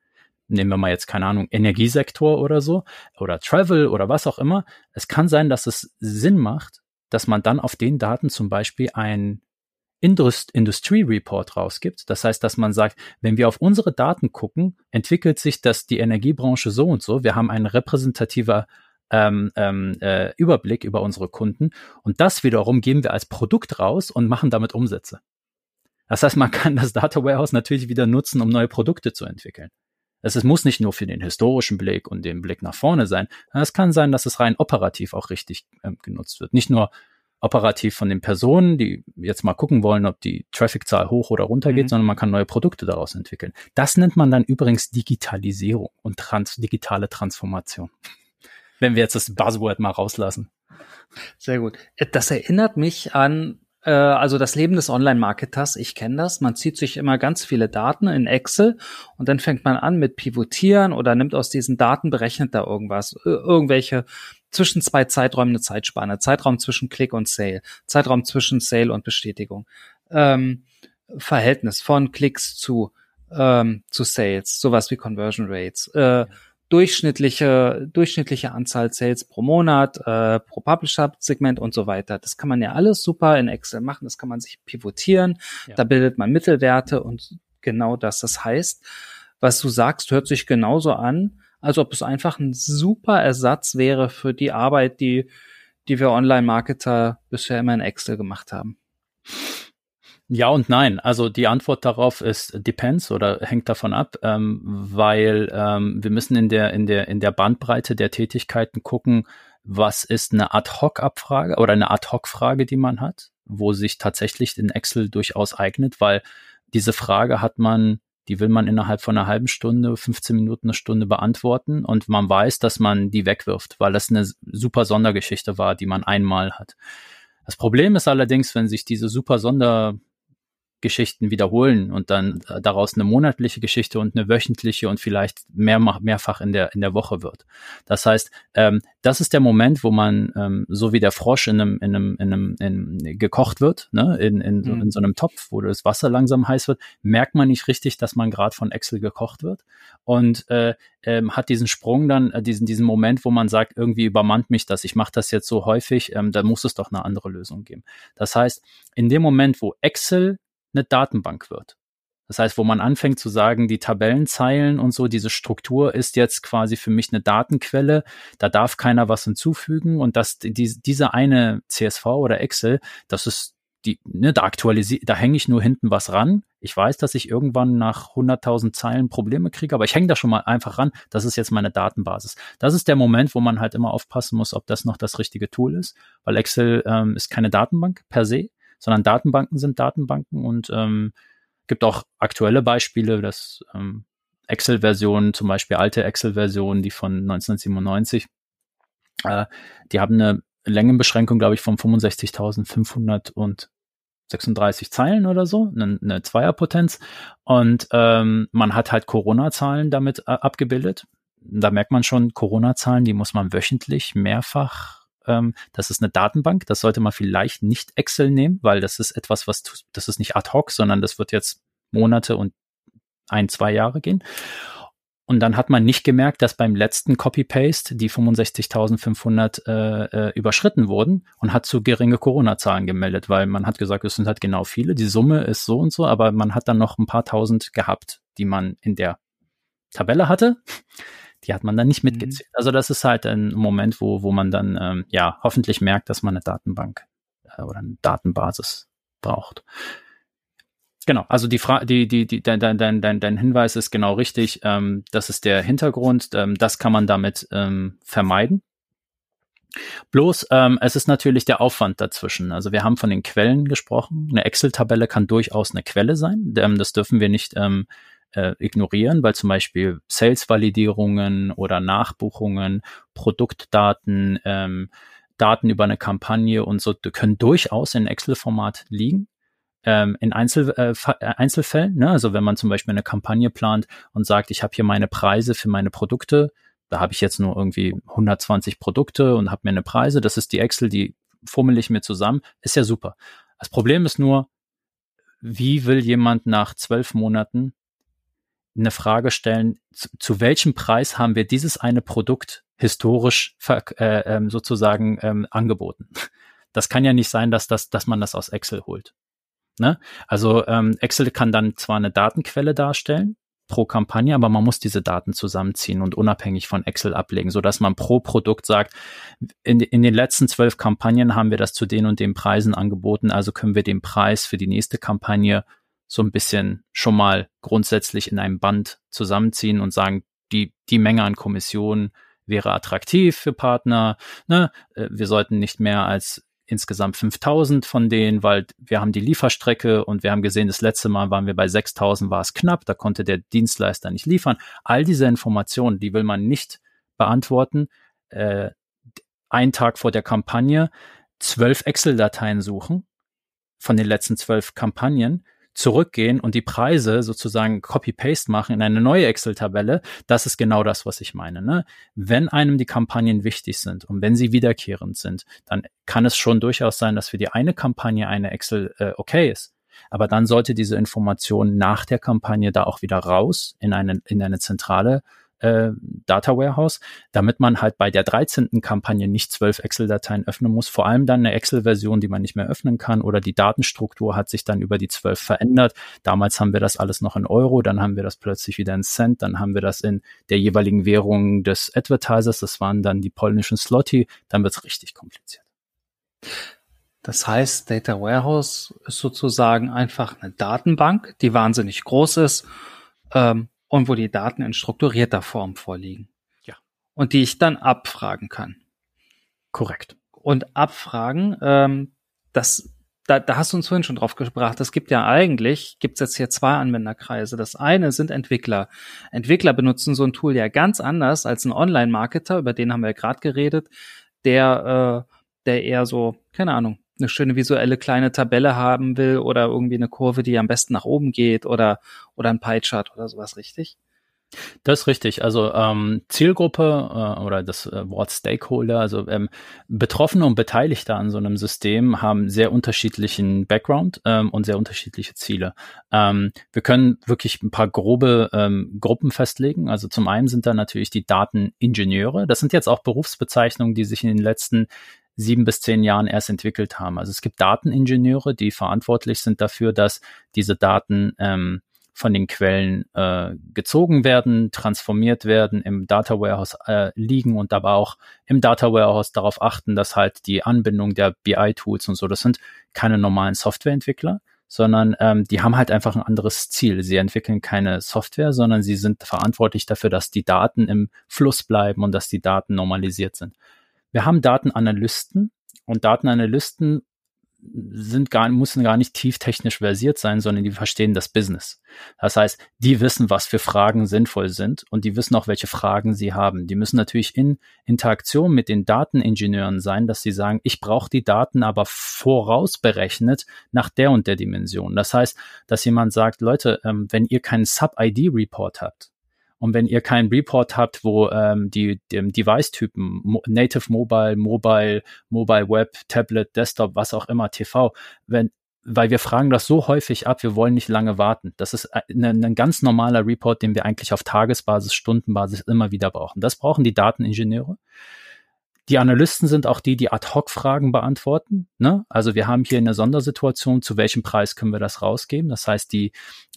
Nehmen wir mal jetzt, keine Ahnung, Energiesektor oder so oder Travel oder was auch immer. Es kann sein, dass es Sinn macht, dass man dann auf den Daten zum Beispiel ein Indust Industry Report rausgibt. Das heißt, dass man sagt, wenn wir auf unsere Daten gucken, entwickelt sich das die Energiebranche so und so. Wir haben einen repräsentativer ähm, ähm, äh, Überblick über unsere Kunden und das wiederum geben wir als Produkt raus und machen damit Umsätze. Das heißt, man kann das Data Warehouse natürlich wieder nutzen, um neue Produkte zu entwickeln. Es muss nicht nur für den historischen Blick und den Blick nach vorne sein. Es kann sein, dass es rein operativ auch richtig äh, genutzt wird. Nicht nur operativ von den Personen, die jetzt mal gucken wollen, ob die Trafficzahl hoch oder runter geht, mhm. sondern man kann neue Produkte daraus entwickeln. Das nennt man dann übrigens Digitalisierung und trans digitale Transformation. Wenn wir jetzt das Buzzword mal rauslassen. Sehr gut. Das erinnert mich an also das Leben des Online-Marketers, ich kenne das, man zieht sich immer ganz viele Daten in Excel und dann fängt man an mit Pivotieren oder nimmt aus diesen Daten, berechnet da irgendwas, irgendwelche zwischen zwei Zeiträumen eine Zeitspanne, Zeitraum zwischen Click und Sale, Zeitraum zwischen Sale und Bestätigung, ähm, Verhältnis von Klicks zu ähm, zu Sales, sowas wie Conversion Rates, äh, durchschnittliche, durchschnittliche Anzahl Sales pro Monat, äh, pro Publisher-Segment und so weiter. Das kann man ja alles super in Excel machen, das kann man sich pivotieren, ja. da bildet man Mittelwerte und genau das. Das heißt, was du sagst, hört sich genauso an, als ob es einfach ein super Ersatz wäre für die Arbeit, die, die wir Online-Marketer bisher immer in Excel gemacht haben. Ja und nein. Also die Antwort darauf ist depends oder hängt davon ab, ähm, weil ähm, wir müssen in der in der in der Bandbreite der Tätigkeiten gucken, was ist eine Ad-hoc-Abfrage oder eine Ad-hoc-Frage, die man hat, wo sich tatsächlich in Excel durchaus eignet, weil diese Frage hat man, die will man innerhalb von einer halben Stunde, 15 Minuten, eine Stunde beantworten und man weiß, dass man die wegwirft, weil das eine super Sondergeschichte war, die man einmal hat. Das Problem ist allerdings, wenn sich diese super Sonder Geschichten wiederholen und dann äh, daraus eine monatliche Geschichte und eine wöchentliche und vielleicht mehr, mehrfach in der, in der Woche wird. Das heißt, ähm, das ist der Moment, wo man, ähm, so wie der Frosch in einem, in einem, in einem in, gekocht wird, ne, in, in, mhm. in so einem Topf, wo das Wasser langsam heiß wird, merkt man nicht richtig, dass man gerade von Excel gekocht wird und äh, ähm, hat diesen Sprung dann, äh, diesen, diesen Moment, wo man sagt, irgendwie übermannt mich das, ich mache das jetzt so häufig, ähm, da muss es doch eine andere Lösung geben. Das heißt, in dem Moment, wo Excel eine Datenbank wird. Das heißt, wo man anfängt zu sagen, die Tabellenzeilen und so, diese Struktur ist jetzt quasi für mich eine Datenquelle, da darf keiner was hinzufügen und dass die, diese eine CSV oder Excel, das ist die, ne, da aktualisiere, da hänge ich nur hinten was ran. Ich weiß, dass ich irgendwann nach 100.000 Zeilen Probleme kriege, aber ich hänge da schon mal einfach ran. Das ist jetzt meine Datenbasis. Das ist der Moment, wo man halt immer aufpassen muss, ob das noch das richtige Tool ist, weil Excel ähm, ist keine Datenbank per se, sondern Datenbanken sind Datenbanken und ähm, gibt auch aktuelle Beispiele, dass ähm, Excel-Versionen, zum Beispiel alte Excel-Versionen, die von 1997, äh, die haben eine Längenbeschränkung, glaube ich, von 65.536 Zeilen oder so, eine, eine Zweierpotenz. Und ähm, man hat halt Corona-Zahlen damit äh, abgebildet. Da merkt man schon, Corona-Zahlen, die muss man wöchentlich mehrfach ähm, das ist eine Datenbank. Das sollte man vielleicht nicht Excel nehmen, weil das ist etwas, was, das ist nicht ad hoc, sondern das wird jetzt Monate und ein, zwei Jahre gehen. Und dann hat man nicht gemerkt, dass beim letzten Copy-Paste die 65.500 äh, äh, überschritten wurden und hat zu geringe Corona-Zahlen gemeldet, weil man hat gesagt, es sind halt genau viele, die Summe ist so und so, aber man hat dann noch ein paar tausend gehabt, die man in der Tabelle hatte die hat man dann nicht mhm. mitgezählt. Also das ist halt ein Moment, wo, wo man dann ähm, ja hoffentlich merkt, dass man eine Datenbank äh, oder eine Datenbasis braucht. Genau, also die Frage, die, die, die, dein, dein, dein, dein Hinweis ist genau richtig. Ähm, das ist der Hintergrund. Ähm, das kann man damit ähm, vermeiden. Bloß, ähm, es ist natürlich der Aufwand dazwischen. Also wir haben von den Quellen gesprochen. Eine Excel-Tabelle kann durchaus eine Quelle sein. Ähm, das dürfen wir nicht ähm, äh, ignorieren, weil zum Beispiel Sales-Validierungen oder Nachbuchungen, Produktdaten, ähm, Daten über eine Kampagne und so können durchaus in Excel-Format liegen. Ähm, in Einzel, äh, äh, Einzelfällen, ne? also wenn man zum Beispiel eine Kampagne plant und sagt, ich habe hier meine Preise für meine Produkte, da habe ich jetzt nur irgendwie 120 Produkte und habe mir eine Preise, das ist die Excel, die fummel ich mir zusammen, ist ja super. Das Problem ist nur, wie will jemand nach zwölf Monaten eine Frage stellen, zu, zu welchem Preis haben wir dieses eine Produkt historisch äh, ähm, sozusagen ähm, angeboten. Das kann ja nicht sein, dass, das, dass man das aus Excel holt. Ne? Also ähm, Excel kann dann zwar eine Datenquelle darstellen, pro Kampagne, aber man muss diese Daten zusammenziehen und unabhängig von Excel ablegen, so dass man pro Produkt sagt, in, in den letzten zwölf Kampagnen haben wir das zu den und den Preisen angeboten, also können wir den Preis für die nächste Kampagne so ein bisschen schon mal grundsätzlich in einem Band zusammenziehen und sagen, die, die Menge an Kommissionen wäre attraktiv für Partner. Ne? Äh, wir sollten nicht mehr als insgesamt 5000 von denen, weil wir haben die Lieferstrecke und wir haben gesehen, das letzte Mal waren wir bei 6000, war es knapp, da konnte der Dienstleister nicht liefern. All diese Informationen, die will man nicht beantworten. Äh, einen Tag vor der Kampagne zwölf Excel-Dateien suchen von den letzten zwölf Kampagnen zurückgehen und die Preise sozusagen Copy-Paste machen in eine neue Excel-Tabelle, das ist genau das, was ich meine. Ne? Wenn einem die Kampagnen wichtig sind und wenn sie wiederkehrend sind, dann kann es schon durchaus sein, dass für die eine Kampagne eine Excel äh, okay ist. Aber dann sollte diese Information nach der Kampagne da auch wieder raus in eine, in eine zentrale äh, Data Warehouse, damit man halt bei der 13. Kampagne nicht zwölf Excel-Dateien öffnen muss. Vor allem dann eine Excel-Version, die man nicht mehr öffnen kann oder die Datenstruktur hat sich dann über die zwölf verändert. Damals haben wir das alles noch in Euro, dann haben wir das plötzlich wieder in Cent, dann haben wir das in der jeweiligen Währung des Advertisers, das waren dann die polnischen Slotty, dann wird es richtig kompliziert. Das heißt, Data Warehouse ist sozusagen einfach eine Datenbank, die wahnsinnig groß ist, ähm, und wo die Daten in strukturierter Form vorliegen. Ja. Und die ich dann abfragen kann. Korrekt. Und abfragen, ähm, das, da, da hast du uns vorhin schon drauf gebracht, es gibt ja eigentlich, gibt es jetzt hier zwei Anwenderkreise. Das eine sind Entwickler. Entwickler benutzen so ein Tool ja ganz anders als ein Online-Marketer, über den haben wir ja gerade geredet, der, äh, der eher so, keine Ahnung, eine schöne visuelle kleine Tabelle haben will oder irgendwie eine Kurve, die am besten nach oben geht oder, oder ein Pie-Chart oder sowas, richtig? Das ist richtig. Also ähm, Zielgruppe äh, oder das äh, Wort Stakeholder, also ähm, Betroffene und Beteiligte an so einem System haben sehr unterschiedlichen Background ähm, und sehr unterschiedliche Ziele. Ähm, wir können wirklich ein paar grobe ähm, Gruppen festlegen. Also zum einen sind da natürlich die Dateningenieure. Das sind jetzt auch Berufsbezeichnungen, die sich in den letzten sieben bis zehn Jahren erst entwickelt haben. Also es gibt Dateningenieure, die verantwortlich sind dafür, dass diese Daten ähm, von den Quellen äh, gezogen werden, transformiert werden, im Data Warehouse äh, liegen und dabei auch im Data Warehouse darauf achten, dass halt die Anbindung der BI-Tools und so, das sind keine normalen Softwareentwickler, sondern ähm, die haben halt einfach ein anderes Ziel. Sie entwickeln keine Software, sondern sie sind verantwortlich dafür, dass die Daten im Fluss bleiben und dass die Daten normalisiert sind. Wir haben Datenanalysten und Datenanalysten sind gar, müssen gar nicht tieftechnisch versiert sein, sondern die verstehen das Business. Das heißt, die wissen, was für Fragen sinnvoll sind und die wissen auch, welche Fragen sie haben. Die müssen natürlich in Interaktion mit den Dateningenieuren sein, dass sie sagen, ich brauche die Daten aber vorausberechnet nach der und der Dimension. Das heißt, dass jemand sagt, Leute, ähm, wenn ihr keinen Sub-ID-Report habt, und wenn ihr keinen Report habt, wo ähm, die, die Device-Typen, Mo Native Mobile, Mobile, Mobile Web, Tablet, Desktop, was auch immer, TV, wenn, weil wir fragen das so häufig ab, wir wollen nicht lange warten. Das ist ein, äh, ein ganz normaler Report, den wir eigentlich auf Tagesbasis, Stundenbasis immer wieder brauchen. Das brauchen die Dateningenieure. Die Analysten sind auch die, die Ad-Hoc-Fragen beantworten. Ne? Also wir haben hier eine Sondersituation, zu welchem Preis können wir das rausgeben? Das heißt, die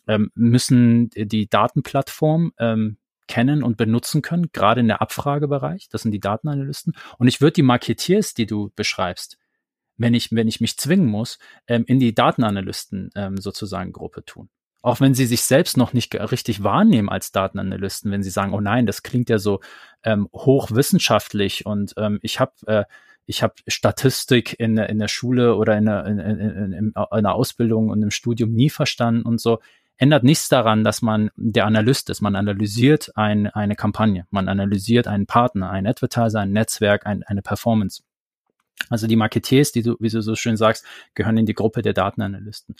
ähm, müssen die Datenplattform ähm, kennen und benutzen können, gerade in der Abfragebereich. Das sind die Datenanalysten. Und ich würde die Marketeers, die du beschreibst, wenn ich, wenn ich mich zwingen muss, ähm, in die Datenanalysten ähm, sozusagen Gruppe tun. Auch wenn sie sich selbst noch nicht richtig wahrnehmen als Datenanalysten, wenn sie sagen, oh nein, das klingt ja so ähm, hochwissenschaftlich und ähm, ich habe äh, ich Statistik in, in der Schule oder in der, in, in, in, in einer Ausbildung und im Studium nie verstanden und so ändert nichts daran, dass man der Analyst ist. Man analysiert ein, eine Kampagne, man analysiert einen Partner, einen Advertiser, ein Netzwerk, ein, eine Performance. Also die Marketeers, die du, wie du so schön sagst, gehören in die Gruppe der Datenanalysten.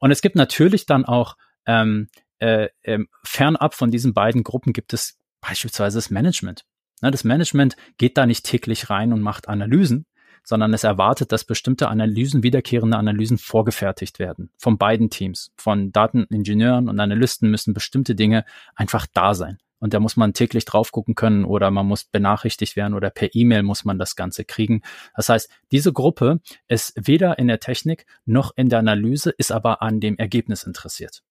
Und es gibt natürlich dann auch ähm, äh, äh, fernab von diesen beiden Gruppen gibt es beispielsweise das Management. Ne, das Management geht da nicht täglich rein und macht Analysen, sondern es erwartet, dass bestimmte Analysen, wiederkehrende Analysen vorgefertigt werden von beiden Teams. Von Dateningenieuren und Analysten müssen bestimmte Dinge einfach da sein. und da muss man täglich drauf gucken können oder man muss benachrichtigt werden oder per E-Mail muss man das Ganze kriegen. Das heißt, diese Gruppe ist weder in der Technik noch in der Analyse, ist aber an dem Ergebnis interessiert.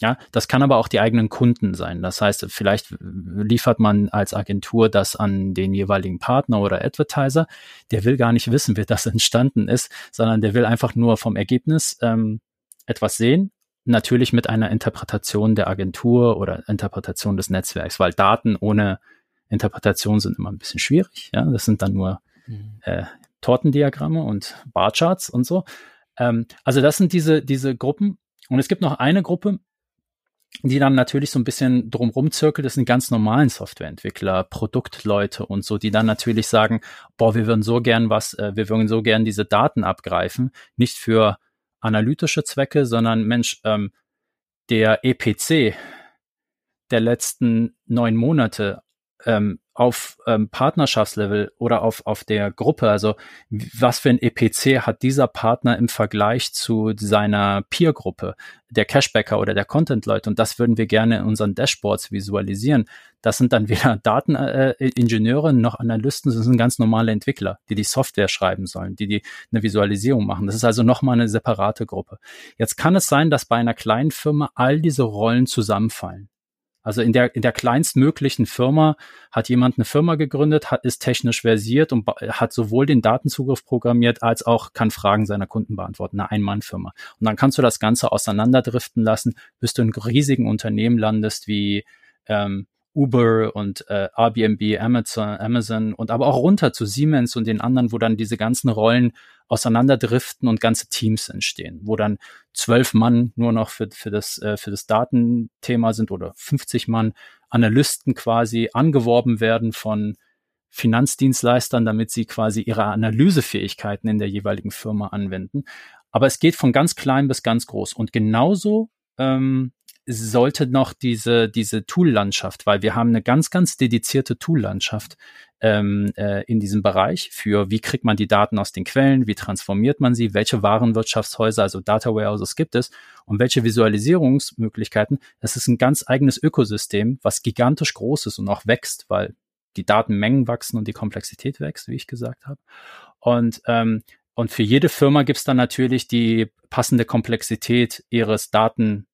Ja, das kann aber auch die eigenen Kunden sein. Das heißt, vielleicht liefert man als Agentur das an den jeweiligen Partner oder Advertiser. Der will gar nicht wissen, wie das entstanden ist, sondern der will einfach nur vom Ergebnis ähm, etwas sehen natürlich mit einer Interpretation der Agentur oder Interpretation des Netzwerks, weil Daten ohne Interpretation sind immer ein bisschen schwierig. Ja, das sind dann nur mhm. äh, Tortendiagramme und Barcharts und so. Ähm, also das sind diese diese Gruppen. Und es gibt noch eine Gruppe, die dann natürlich so ein bisschen drumrum zirkelt, das sind ganz normalen Softwareentwickler, Produktleute und so, die dann natürlich sagen, boah, wir würden so gern was, äh, wir würden so gern diese Daten abgreifen, nicht für analytische Zwecke, sondern Mensch, ähm, der EPC der letzten neun Monate ähm, auf ähm, Partnerschaftslevel oder auf, auf der Gruppe, also was für ein EPC hat dieser Partner im Vergleich zu seiner Peer-Gruppe, der Cashbacker oder der Content-Leute und das würden wir gerne in unseren Dashboards visualisieren. Das sind dann weder Dateningenieure äh, noch Analysten, das sind ganz normale Entwickler, die die Software schreiben sollen, die, die eine Visualisierung machen. Das ist also nochmal eine separate Gruppe. Jetzt kann es sein, dass bei einer kleinen Firma all diese Rollen zusammenfallen. Also in der, in der kleinstmöglichen Firma hat jemand eine Firma gegründet, hat, ist technisch versiert und hat sowohl den Datenzugriff programmiert als auch kann Fragen seiner Kunden beantworten, eine Ein-Mann-Firma. Und dann kannst du das Ganze auseinanderdriften lassen, bis du in riesigen Unternehmen landest wie ähm, Uber und äh, Airbnb, Amazon, Amazon und aber auch runter zu Siemens und den anderen, wo dann diese ganzen Rollen auseinanderdriften und ganze Teams entstehen, wo dann zwölf Mann nur noch für, für, das, äh, für das Datenthema sind oder 50 Mann Analysten quasi angeworben werden von Finanzdienstleistern, damit sie quasi ihre Analysefähigkeiten in der jeweiligen Firma anwenden. Aber es geht von ganz klein bis ganz groß. Und genauso ähm, sollte noch diese, diese Tool-Landschaft, weil wir haben eine ganz, ganz dedizierte Tool-Landschaft ähm, äh, in diesem Bereich für, wie kriegt man die Daten aus den Quellen, wie transformiert man sie, welche Warenwirtschaftshäuser, also Data Warehouses gibt es und welche Visualisierungsmöglichkeiten. Das ist ein ganz eigenes Ökosystem, was gigantisch groß ist und auch wächst, weil die Datenmengen wachsen und die Komplexität wächst, wie ich gesagt habe. Und ähm, und für jede Firma gibt es dann natürlich die passende Komplexität ihres Daten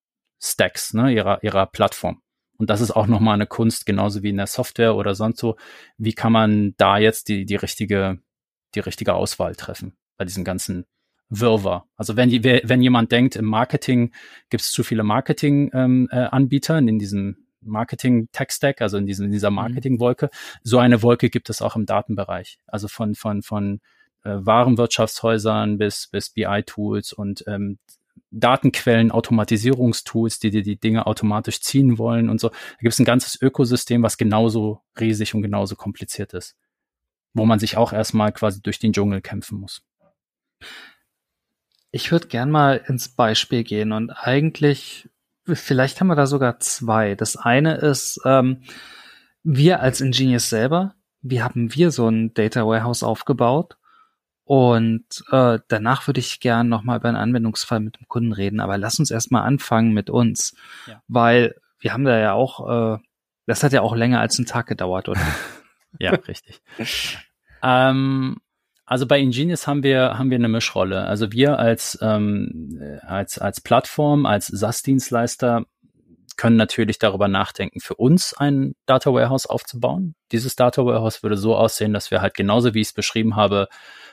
Stacks, ne, ihrer, ihrer Plattform. Und das ist auch nochmal eine Kunst, genauso wie in der Software oder sonst so. Wie kann man da jetzt die, die richtige, die richtige Auswahl treffen bei diesem ganzen Wirrwarr? Also wenn, die, wenn jemand denkt, im Marketing gibt es zu viele Marketing-Anbieter ähm, äh, in diesem Marketing-Tech-Stack, also in, diesem, in dieser mhm. Marketing-Wolke, so eine Wolke gibt es auch im Datenbereich. Also von, von, von äh, Warenwirtschaftshäusern bis, bis BI-Tools und ähm, Datenquellen, Automatisierungstools, die dir die Dinge automatisch ziehen wollen und so. Da gibt es ein ganzes Ökosystem, was genauso riesig und genauso kompliziert ist, wo man sich auch erstmal quasi durch den Dschungel kämpfen muss. Ich würde gern mal ins Beispiel gehen und eigentlich, vielleicht haben wir da sogar zwei. Das eine ist, ähm, wir als Ingenieurs selber, wie haben wir so ein Data Warehouse aufgebaut? Und äh, danach würde ich gern nochmal über einen Anwendungsfall mit dem Kunden reden. Aber lass uns erstmal anfangen mit uns. Ja. Weil wir haben da ja auch, äh, das hat ja auch länger als einen Tag gedauert, oder? ja, richtig. ähm, also bei Ingenious haben wir, haben wir eine Mischrolle. Also wir als, ähm, als, als Plattform, als SaaS-Dienstleister können natürlich darüber nachdenken, für uns ein Data Warehouse aufzubauen. Dieses Data Warehouse würde so aussehen, dass wir halt genauso wie ich es beschrieben habe,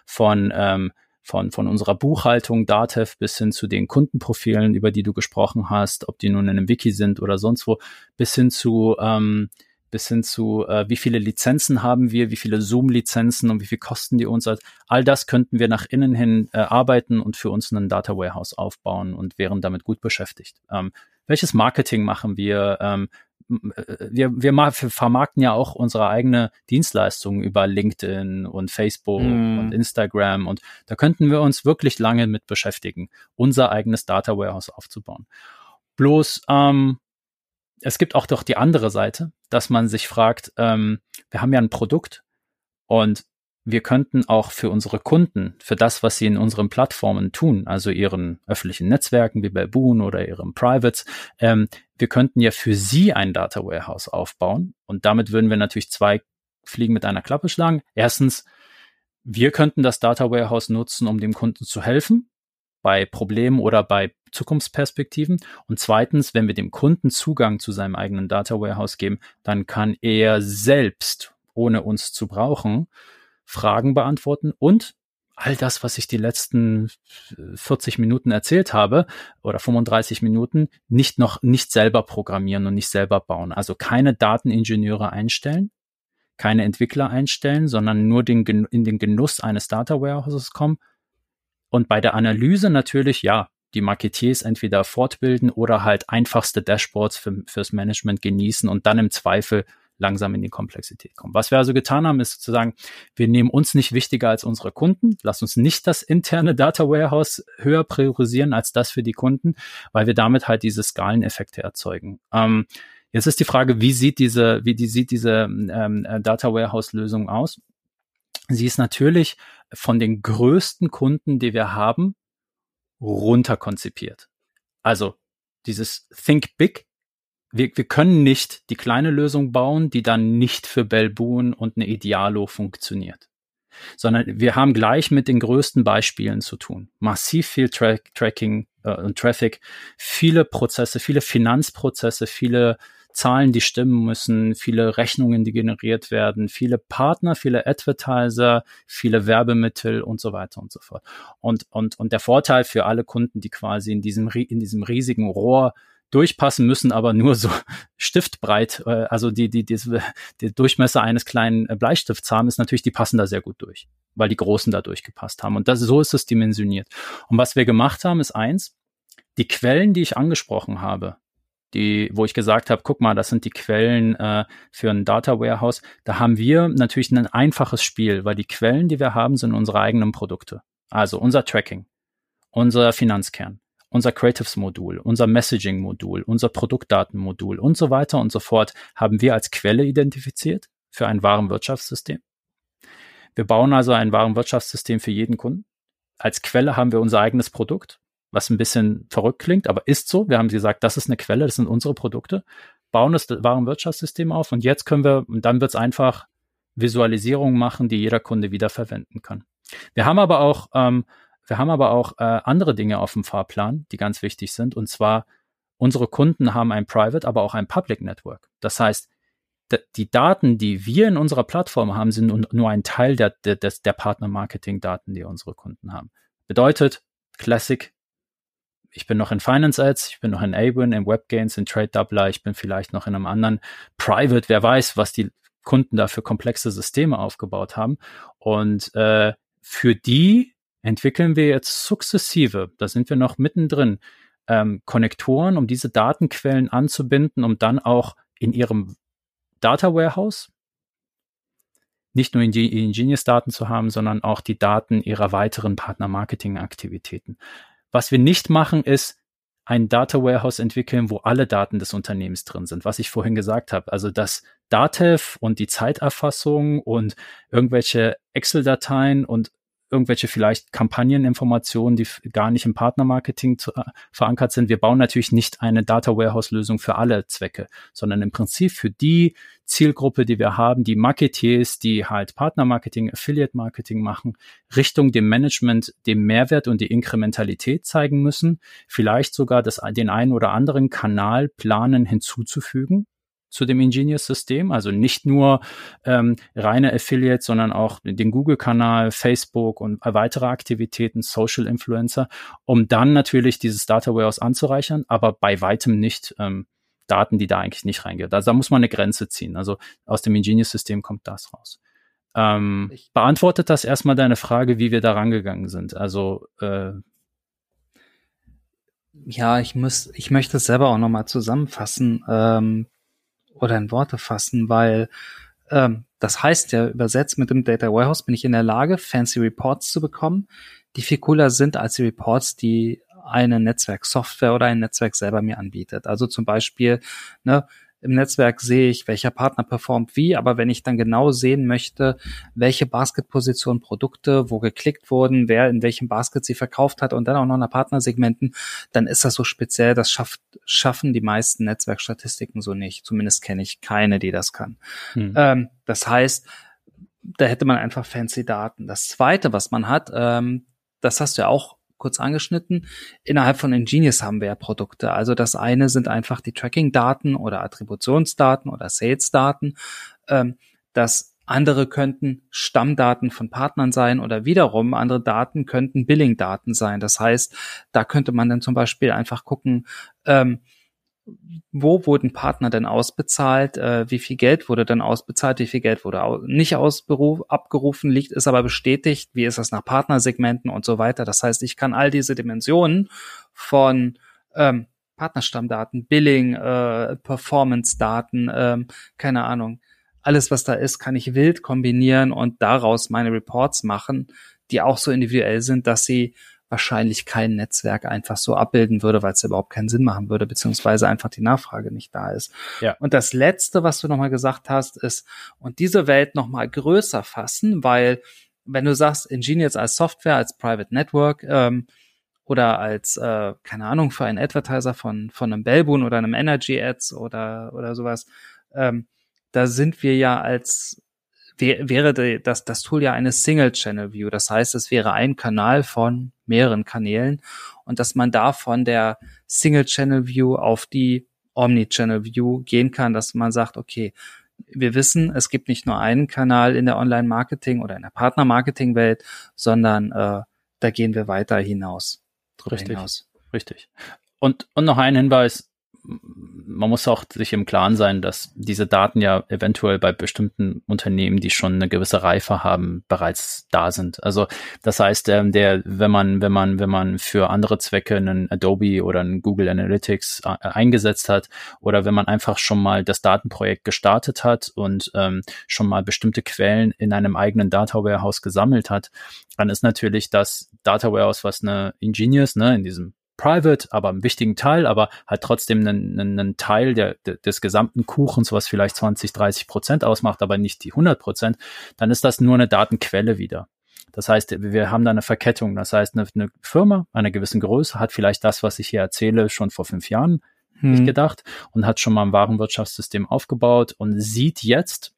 von, ähm, von, von unserer Buchhaltung, Datev bis hin zu den Kundenprofilen, über die du gesprochen hast, ob die nun in einem Wiki sind oder sonst wo, bis hin zu, ähm, bis hin zu, äh, wie viele Lizenzen haben wir, wie viele Zoom-Lizenzen und wie viel kosten die uns. All das könnten wir nach innen hin äh, arbeiten und für uns einen Data Warehouse aufbauen und wären damit gut beschäftigt. Ähm, welches Marketing machen wir? Ähm, äh, wir, wir vermarkten ja auch unsere eigene Dienstleistung über LinkedIn und Facebook mm. und Instagram und da könnten wir uns wirklich lange mit beschäftigen, unser eigenes Data Warehouse aufzubauen. Bloß, ähm, es gibt auch doch die andere Seite, dass man sich fragt, ähm, wir haben ja ein Produkt und wir könnten auch für unsere Kunden, für das, was sie in unseren Plattformen tun, also ihren öffentlichen Netzwerken wie bei Boon oder ihren Privates, ähm, wir könnten ja für sie ein Data Warehouse aufbauen. Und damit würden wir natürlich zwei Fliegen mit einer Klappe schlagen. Erstens, wir könnten das Data Warehouse nutzen, um dem Kunden zu helfen bei Problemen oder bei Zukunftsperspektiven. Und zweitens, wenn wir dem Kunden Zugang zu seinem eigenen Data Warehouse geben, dann kann er selbst, ohne uns zu brauchen, Fragen beantworten und all das, was ich die letzten 40 Minuten erzählt habe oder 35 Minuten, nicht noch nicht selber programmieren und nicht selber bauen. Also keine Dateningenieure einstellen, keine Entwickler einstellen, sondern nur den, in den Genuss eines Data Warehouses kommen. Und bei der Analyse natürlich, ja, die Marketeers entweder fortbilden oder halt einfachste Dashboards für, fürs Management genießen und dann im Zweifel langsam in die Komplexität kommen. Was wir also getan haben, ist zu sagen, wir nehmen uns nicht wichtiger als unsere Kunden, lass uns nicht das interne Data Warehouse höher priorisieren als das für die Kunden, weil wir damit halt diese Skaleneffekte erzeugen. Ähm, jetzt ist die Frage, wie sieht diese, wie die sieht diese ähm, Data Warehouse Lösung aus? Sie ist natürlich von den größten Kunden, die wir haben, runterkonzipiert. Also dieses Think Big wir, wir können nicht die kleine Lösung bauen, die dann nicht für Belboon und eine Idealo funktioniert. Sondern wir haben gleich mit den größten Beispielen zu tun. Massiv viel Tra Tracking äh, und Traffic, viele Prozesse, viele Finanzprozesse, viele Zahlen, die stimmen müssen, viele Rechnungen, die generiert werden, viele Partner, viele Advertiser, viele Werbemittel und so weiter und so fort. Und, und, und der Vorteil für alle Kunden, die quasi in diesem, in diesem riesigen Rohr durchpassen müssen, aber nur so stiftbreit, äh, also die, die, die, die Durchmesser eines kleinen äh, Bleistifts haben, ist natürlich, die passen da sehr gut durch, weil die Großen da durchgepasst haben. Und das, so ist es dimensioniert. Und was wir gemacht haben, ist eins, die Quellen, die ich angesprochen habe, die, wo ich gesagt habe, guck mal, das sind die Quellen äh, für ein Data Warehouse. Da haben wir natürlich ein einfaches Spiel, weil die Quellen, die wir haben, sind unsere eigenen Produkte. Also unser Tracking, unser Finanzkern, unser Creatives-Modul, unser Messaging-Modul, unser Produktdatenmodul und so weiter und so fort haben wir als Quelle identifiziert für ein Warenwirtschaftssystem. Wir bauen also ein Warenwirtschaftssystem für jeden Kunden. Als Quelle haben wir unser eigenes Produkt, was ein bisschen verrückt klingt, aber ist so. Wir haben gesagt, das ist eine Quelle, das sind unsere Produkte, bauen das Warenwirtschaftssystem auf und jetzt können wir, und dann wird es einfach Visualisierungen machen, die jeder Kunde wieder verwenden kann. Wir haben aber auch ähm, wir haben aber auch äh, andere Dinge auf dem Fahrplan, die ganz wichtig sind. Und zwar, unsere Kunden haben ein Private, aber auch ein Public Network. Das heißt, die Daten, die wir in unserer Plattform haben, sind nur ein Teil der, der, der Partner-Marketing-Daten, die unsere Kunden haben. Bedeutet, Classic, ich bin noch in Finance Ads, ich bin noch in Awin, in WebGains, in Trade Doubler, ich bin vielleicht noch in einem anderen Private, wer weiß, was die Kunden da für komplexe Systeme aufgebaut haben. Und äh, für die entwickeln wir jetzt sukzessive, da sind wir noch mittendrin, ähm, Konnektoren, um diese Datenquellen anzubinden, um dann auch in ihrem Data Warehouse nicht nur Ingenious-Daten zu haben, sondern auch die Daten ihrer weiteren Partner-Marketing-Aktivitäten. Was wir nicht machen, ist ein Data Warehouse entwickeln, wo alle Daten des Unternehmens drin sind, was ich vorhin gesagt habe. Also das Datev und die Zeiterfassung und irgendwelche Excel-Dateien und irgendwelche vielleicht Kampagneninformationen, die gar nicht im Partnermarketing zu, äh, verankert sind. Wir bauen natürlich nicht eine Data Warehouse Lösung für alle Zwecke, sondern im Prinzip für die Zielgruppe, die wir haben, die Marketeers, die halt Partnermarketing, Affiliate Marketing machen, Richtung dem Management dem Mehrwert und die Inkrementalität zeigen müssen, vielleicht sogar das, den einen oder anderen Kanal planen hinzuzufügen, zu dem Ingenious-System, also nicht nur ähm, reine Affiliates, sondern auch den Google-Kanal, Facebook und weitere Aktivitäten, Social Influencer, um dann natürlich dieses Data Warehouse anzureichern, aber bei weitem nicht ähm, Daten, die da eigentlich nicht reingehen. Also da muss man eine Grenze ziehen. Also aus dem Ingenious-System kommt das raus. Ähm, beantwortet das erstmal deine Frage, wie wir da rangegangen sind? Also äh, ja, ich muss, ich möchte es selber auch nochmal zusammenfassen. Ähm, oder in Worte fassen, weil ähm, das heißt ja übersetzt mit dem Data Warehouse bin ich in der Lage, fancy Reports zu bekommen, die viel cooler sind als die Reports, die eine Netzwerksoftware oder ein Netzwerk selber mir anbietet. Also zum Beispiel, ne, im Netzwerk sehe ich, welcher Partner performt wie, aber wenn ich dann genau sehen möchte, welche Basketposition Produkte, wo geklickt wurden, wer in welchem Basket sie verkauft hat und dann auch noch nach Partnersegmenten, dann ist das so speziell, das schafft, schaffen die meisten Netzwerkstatistiken so nicht. Zumindest kenne ich keine, die das kann. Hm. Ähm, das heißt, da hätte man einfach fancy Daten. Das zweite, was man hat, ähm, das hast du ja auch kurz angeschnitten. Innerhalb von Ingenious haben wir ja Produkte. Also das eine sind einfach die Tracking-Daten oder Attributionsdaten oder Sales-Daten. Ähm, das andere könnten Stammdaten von Partnern sein oder wiederum andere Daten könnten Billing-Daten sein. Das heißt, da könnte man dann zum Beispiel einfach gucken, ähm, wo wurden Partner denn ausbezahlt, äh, wie viel Geld wurde denn ausbezahlt, wie viel Geld wurde au nicht ausberuf, abgerufen, liegt, ist aber bestätigt, wie ist das nach Partnersegmenten und so weiter. Das heißt, ich kann all diese Dimensionen von ähm, Partnerstammdaten, Billing, äh, Performance-Daten, ähm, keine Ahnung, alles, was da ist, kann ich wild kombinieren und daraus meine Reports machen, die auch so individuell sind, dass sie wahrscheinlich kein Netzwerk einfach so abbilden würde, weil es überhaupt keinen Sinn machen würde, beziehungsweise einfach die Nachfrage nicht da ist. Ja. Und das Letzte, was du nochmal gesagt hast, ist, und diese Welt nochmal größer fassen, weil wenn du sagst, Ingenious als Software, als Private Network, ähm, oder als, äh, keine Ahnung, für einen Advertiser von, von einem Bellboon oder einem Energy Ads oder, oder sowas, ähm, da sind wir ja als wäre das, das Tool ja eine Single-Channel-View. Das heißt, es wäre ein Kanal von mehreren Kanälen und dass man da von der Single-Channel-View auf die Omni-Channel-View gehen kann, dass man sagt, okay, wir wissen, es gibt nicht nur einen Kanal in der Online-Marketing oder in der Partner-Marketing-Welt, sondern äh, da gehen wir weiter hinaus. Richtig, hinaus. richtig. Und, und noch ein Hinweis, man muss auch sich im Klaren sein, dass diese Daten ja eventuell bei bestimmten Unternehmen, die schon eine gewisse Reife haben, bereits da sind. Also das heißt, ähm, der, wenn man, wenn man, wenn man für andere Zwecke einen Adobe oder einen Google Analytics äh, eingesetzt hat oder wenn man einfach schon mal das Datenprojekt gestartet hat und ähm, schon mal bestimmte Quellen in einem eigenen Data Warehouse gesammelt hat, dann ist natürlich das Data Warehouse, was eine Ingenious, ne, in diesem private, aber einen wichtigen Teil, aber halt trotzdem einen, einen, einen Teil der, des gesamten Kuchens, was vielleicht 20, 30 Prozent ausmacht, aber nicht die 100 Prozent, dann ist das nur eine Datenquelle wieder. Das heißt, wir haben da eine Verkettung. Das heißt, eine, eine Firma einer gewissen Größe hat vielleicht das, was ich hier erzähle, schon vor fünf Jahren hm. nicht gedacht und hat schon mal ein Warenwirtschaftssystem aufgebaut und sieht jetzt,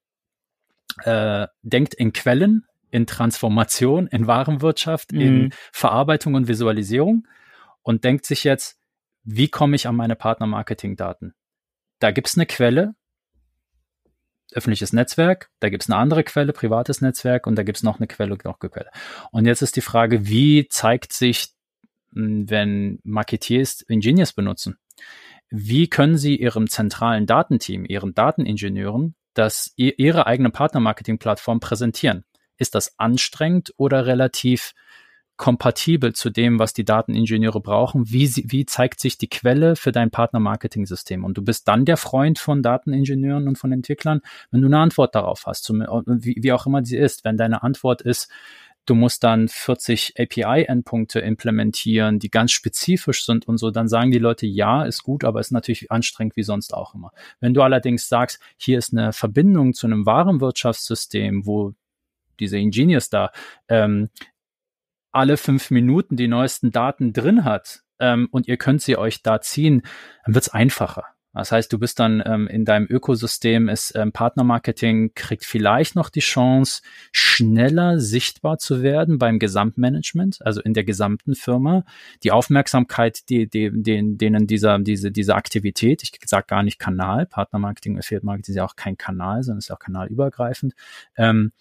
äh, denkt in Quellen, in Transformation, in Warenwirtschaft, hm. in Verarbeitung und Visualisierung und denkt sich jetzt, wie komme ich an meine Partner-Marketing-Daten? Da gibt's eine Quelle, öffentliches Netzwerk, da gibt's eine andere Quelle, privates Netzwerk und da gibt's noch eine Quelle noch eine Quelle. Und jetzt ist die Frage, wie zeigt sich, hm, wenn Marketeers Ingenious benutzen? Wie können sie ihrem zentralen Datenteam, ihren Dateningenieuren, das ihre eigene Partner-Marketing-Plattform präsentieren? Ist das anstrengend oder relativ kompatibel zu dem, was die Dateningenieure brauchen? Wie, wie zeigt sich die Quelle für dein Partner-Marketing-System? Und du bist dann der Freund von Dateningenieuren und von Entwicklern, wenn du eine Antwort darauf hast, wie, wie auch immer sie ist. Wenn deine Antwort ist, du musst dann 40 API-Endpunkte implementieren, die ganz spezifisch sind und so, dann sagen die Leute, ja, ist gut, aber ist natürlich anstrengend wie sonst auch immer. Wenn du allerdings sagst, hier ist eine Verbindung zu einem Warenwirtschaftssystem, wo diese Ingenieurs da ähm, alle fünf Minuten die neuesten Daten drin hat ähm, und ihr könnt sie euch da ziehen, dann wird's einfacher. Das heißt, du bist dann ähm, in deinem Ökosystem, ist ähm, Partnermarketing, kriegt vielleicht noch die Chance, schneller sichtbar zu werden beim Gesamtmanagement, also in der gesamten Firma. Die Aufmerksamkeit, die, die, die, denen dieser, diese, diese Aktivität, ich sage gar nicht Kanal, Partnermarketing, Affiliate Marketing ist ja auch kein Kanal, sondern ist ja auch kanalübergreifend. Ähm,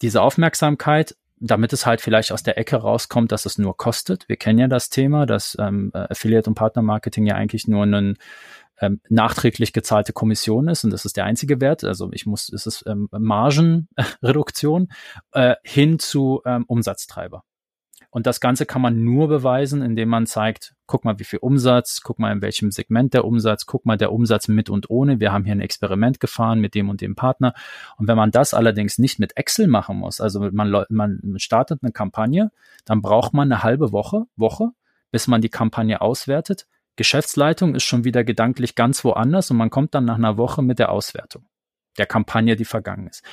diese Aufmerksamkeit damit es halt vielleicht aus der Ecke rauskommt, dass es nur kostet. Wir kennen ja das Thema, dass ähm, Affiliate und Partnermarketing ja eigentlich nur ein ähm, nachträglich gezahlte Kommission ist und das ist der einzige Wert. Also ich muss, es ist ähm, Margenreduktion äh, hin zu ähm, Umsatztreiber. Und das Ganze kann man nur beweisen, indem man zeigt, guck mal, wie viel Umsatz, guck mal, in welchem Segment der Umsatz, guck mal, der Umsatz mit und ohne. Wir haben hier ein Experiment gefahren mit dem und dem Partner. Und wenn man das allerdings nicht mit Excel machen muss, also man, man startet eine Kampagne, dann braucht man eine halbe Woche, Woche, bis man die Kampagne auswertet, Geschäftsleitung ist schon wieder gedanklich ganz woanders und man kommt dann nach einer Woche mit der Auswertung der Kampagne, die vergangen ist.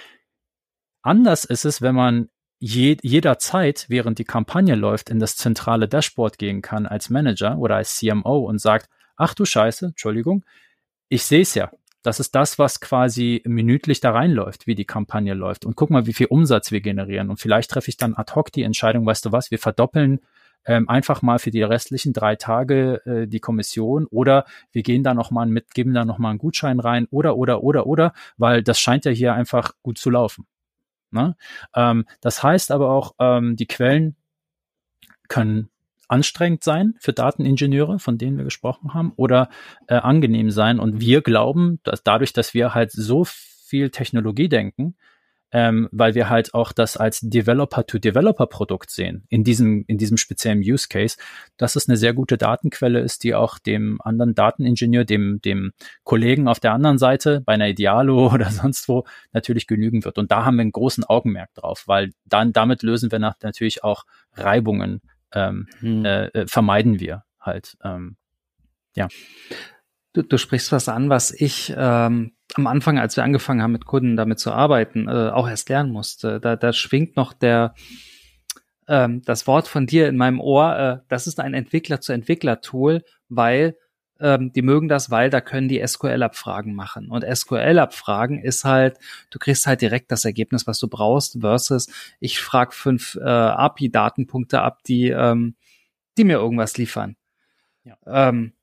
Anders ist es, wenn man je, jederzeit, während die Kampagne läuft, in das zentrale Dashboard gehen kann als Manager oder als CMO und sagt, ach du Scheiße, Entschuldigung, ich sehe es ja. Das ist das, was quasi minütlich da reinläuft, wie die Kampagne läuft. Und guck mal, wie viel Umsatz wir generieren. Und vielleicht treffe ich dann ad hoc die Entscheidung, weißt du was, wir verdoppeln ähm, einfach mal für die restlichen drei Tage äh, die Kommission oder wir gehen da nochmal mit, geben da nochmal einen Gutschein rein oder, oder, oder, oder, weil das scheint ja hier einfach gut zu laufen. Ne? Ähm, das heißt aber auch, ähm, die Quellen können anstrengend sein für Dateningenieure, von denen wir gesprochen haben, oder äh, angenehm sein. Und wir glauben, dass dadurch, dass wir halt so viel Technologie denken, ähm, weil wir halt auch das als Developer-to-Developer-Produkt sehen, in diesem, in diesem speziellen Use Case, dass es eine sehr gute Datenquelle ist, die auch dem anderen Dateningenieur, dem, dem Kollegen auf der anderen Seite bei einer Idealo oder sonst wo natürlich genügen wird. Und da haben wir einen großen Augenmerk drauf, weil dann damit lösen wir nach, natürlich auch Reibungen, ähm, hm. äh, äh vermeiden wir halt. Ähm, ja. Du, du sprichst was an, was ich ähm, am Anfang, als wir angefangen haben, mit Kunden damit zu arbeiten, äh, auch erst lernen musste. Da, da schwingt noch der ähm, das Wort von dir in meinem Ohr. Äh, das ist ein Entwickler-zu-Entwickler-Tool, weil ähm, die mögen das, weil da können die SQL-Abfragen machen. Und SQL-Abfragen ist halt, du kriegst halt direkt das Ergebnis, was du brauchst, versus ich frage fünf äh, API-Datenpunkte ab, die, ähm, die mir irgendwas liefern. Ja. Ähm,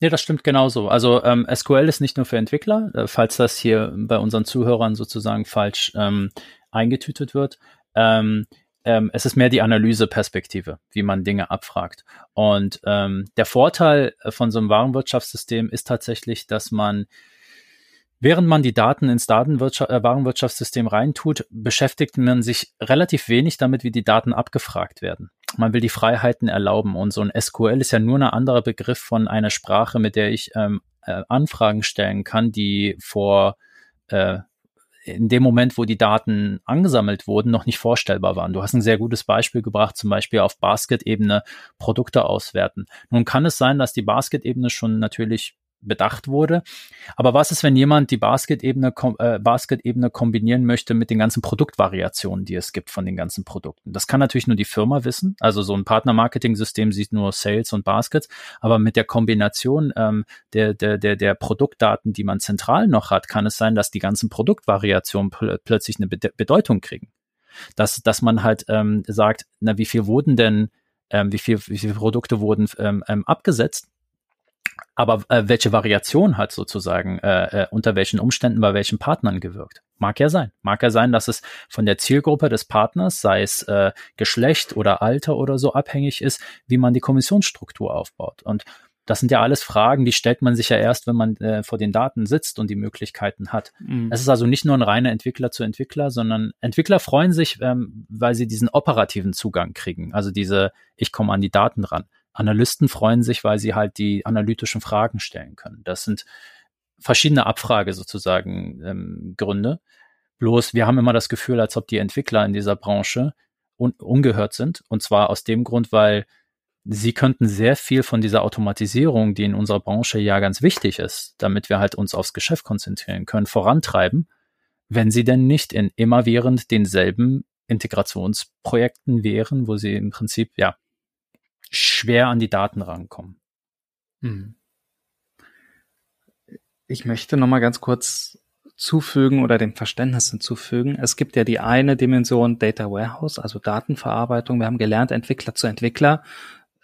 Nee, das stimmt genauso. Also ähm, SQL ist nicht nur für Entwickler, äh, falls das hier bei unseren Zuhörern sozusagen falsch ähm, eingetütet wird. Ähm, ähm, es ist mehr die Analyseperspektive, wie man Dinge abfragt. Und ähm, der Vorteil von so einem Warenwirtschaftssystem ist tatsächlich, dass man Während man die Daten ins Datenwirtschaft, äh, reintut, beschäftigt man sich relativ wenig damit, wie die Daten abgefragt werden. Man will die Freiheiten erlauben und so ein SQL ist ja nur ein anderer Begriff von einer Sprache, mit der ich ähm, äh, Anfragen stellen kann, die vor äh, in dem Moment, wo die Daten angesammelt wurden, noch nicht vorstellbar waren. Du hast ein sehr gutes Beispiel gebracht, zum Beispiel auf Basket-Ebene Produkte auswerten. Nun kann es sein, dass die Basket-Ebene schon natürlich bedacht wurde. Aber was ist, wenn jemand die Basket-Ebene äh, Basket kombinieren möchte mit den ganzen Produktvariationen, die es gibt von den ganzen Produkten? Das kann natürlich nur die Firma wissen. Also so ein Partner-Marketing-System sieht nur Sales und Baskets, aber mit der Kombination ähm, der, der, der, der Produktdaten, die man zentral noch hat, kann es sein, dass die ganzen Produktvariationen pl plötzlich eine Be Bedeutung kriegen. Dass, dass man halt ähm, sagt, na, wie viel wurden denn, ähm, wie viel, wie viele Produkte wurden ähm, ähm, abgesetzt? Aber äh, welche Variation hat sozusagen äh, äh, unter welchen Umständen bei welchen Partnern gewirkt. Mag ja sein. Mag ja sein, dass es von der Zielgruppe des Partners, sei es äh, Geschlecht oder Alter oder so, abhängig ist, wie man die Kommissionsstruktur aufbaut. Und das sind ja alles Fragen, die stellt man sich ja erst, wenn man äh, vor den Daten sitzt und die Möglichkeiten hat. Mhm. Es ist also nicht nur ein reiner Entwickler zu Entwickler, sondern Entwickler freuen sich, ähm, weil sie diesen operativen Zugang kriegen. Also diese, ich komme an die Daten ran. Analysten freuen sich, weil sie halt die analytischen Fragen stellen können. Das sind verschiedene Abfrage sozusagen ähm, Gründe. Bloß wir haben immer das Gefühl, als ob die Entwickler in dieser Branche un ungehört sind. Und zwar aus dem Grund, weil sie könnten sehr viel von dieser Automatisierung, die in unserer Branche ja ganz wichtig ist, damit wir halt uns aufs Geschäft konzentrieren können, vorantreiben, wenn sie denn nicht in immerwährend denselben Integrationsprojekten wären, wo sie im Prinzip ja schwer an die Daten rankommen. Hm. Ich möchte noch mal ganz kurz zufügen oder dem Verständnis hinzufügen. Es gibt ja die eine Dimension Data Warehouse, also Datenverarbeitung. Wir haben gelernt, Entwickler zu Entwickler,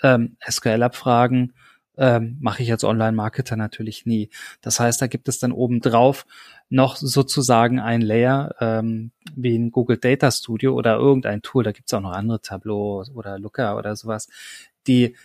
ähm, SQL-Abfragen ähm, mache ich als Online-Marketer natürlich nie. Das heißt, da gibt es dann obendrauf noch sozusagen ein Layer ähm, wie ein Google Data Studio oder irgendein Tool. Da gibt es auch noch andere Tableau oder Looker oder sowas, die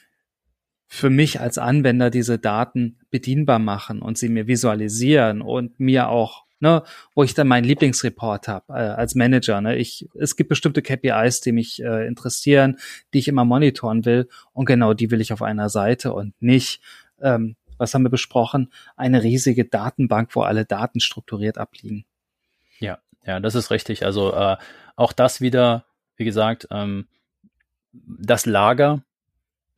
für mich als Anwender diese Daten bedienbar machen und sie mir visualisieren und mir auch, ne, wo ich dann meinen Lieblingsreport habe äh, als Manager. Ne, ich, es gibt bestimmte KPIs, die mich äh, interessieren, die ich immer monitoren will und genau die will ich auf einer Seite und nicht, ähm, was haben wir besprochen, eine riesige Datenbank, wo alle Daten strukturiert abliegen. Ja, ja, das ist richtig. Also äh, auch das wieder, wie gesagt, ähm, das Lager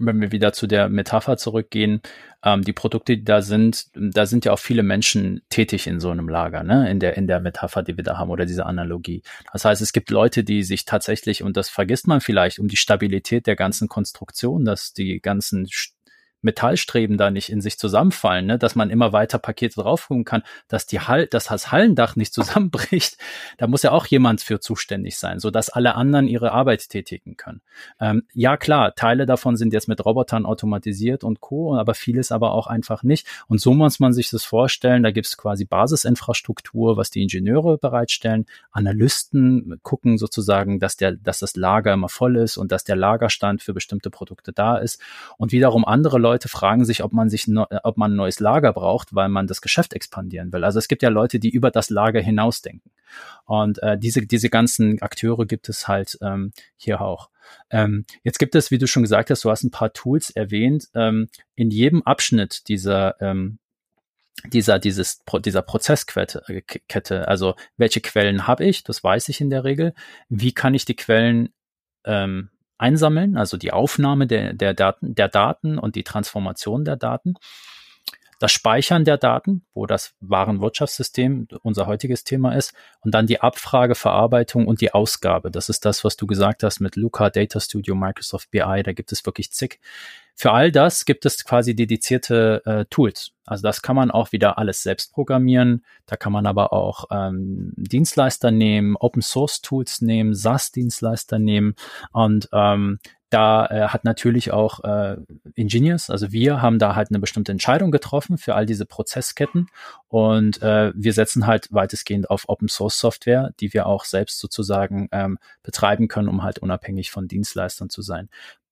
wenn wir wieder zu der Metapher zurückgehen, ähm, die Produkte, die da sind, da sind ja auch viele Menschen tätig in so einem Lager, ne? In der, in der Metapher, die wir da haben oder diese Analogie. Das heißt, es gibt Leute, die sich tatsächlich, und das vergisst man vielleicht, um die Stabilität der ganzen Konstruktion, dass die ganzen Metallstreben da nicht in sich zusammenfallen, ne? dass man immer weiter Pakete draufholen kann, dass die Hall, dass das Hallendach nicht zusammenbricht, da muss ja auch jemand für zuständig sein, so dass alle anderen ihre Arbeit tätigen können. Ähm, ja klar, Teile davon sind jetzt mit Robotern automatisiert und Co., aber vieles aber auch einfach nicht. Und so muss man sich das vorstellen. Da gibt es quasi Basisinfrastruktur, was die Ingenieure bereitstellen. Analysten gucken sozusagen, dass der, dass das Lager immer voll ist und dass der Lagerstand für bestimmte Produkte da ist. Und wiederum andere Leute Leute fragen sich, ob man sich, ob man ein neues Lager braucht, weil man das Geschäft expandieren will. Also es gibt ja Leute, die über das Lager hinausdenken. Und äh, diese, diese ganzen Akteure gibt es halt ähm, hier auch. Ähm, jetzt gibt es, wie du schon gesagt hast, du hast ein paar Tools erwähnt. Ähm, in jedem Abschnitt dieser ähm, dieser dieses dieser Prozesskette äh, also welche Quellen habe ich, das weiß ich in der Regel. Wie kann ich die Quellen ähm, einsammeln, also die Aufnahme der, der, Daten, der Daten und die Transformation der Daten, das Speichern der Daten, wo das Warenwirtschaftssystem unser heutiges Thema ist, und dann die Abfrage, Verarbeitung und die Ausgabe. Das ist das, was du gesagt hast mit Luca, Data Studio, Microsoft BI, da gibt es wirklich zig. Für all das gibt es quasi dedizierte äh, Tools. Also das kann man auch wieder alles selbst programmieren. Da kann man aber auch ähm, Dienstleister nehmen, Open Source Tools nehmen, SaaS-Dienstleister nehmen und ähm, da äh, hat natürlich auch äh, Engineers, also wir haben da halt eine bestimmte Entscheidung getroffen für all diese Prozessketten und äh, wir setzen halt weitestgehend auf Open Source Software, die wir auch selbst sozusagen ähm, betreiben können, um halt unabhängig von Dienstleistern zu sein.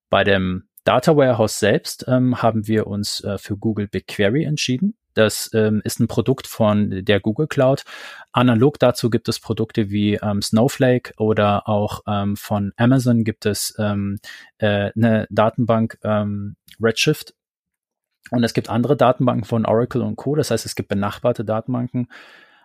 Bei dem Data Warehouse selbst ähm, haben wir uns äh, für Google BigQuery entschieden. Das ähm, ist ein Produkt von der Google Cloud. Analog dazu gibt es Produkte wie ähm, Snowflake oder auch ähm, von Amazon gibt es ähm, äh, eine Datenbank ähm, Redshift. Und es gibt andere Datenbanken von Oracle und Co. Das heißt, es gibt benachbarte Datenbanken.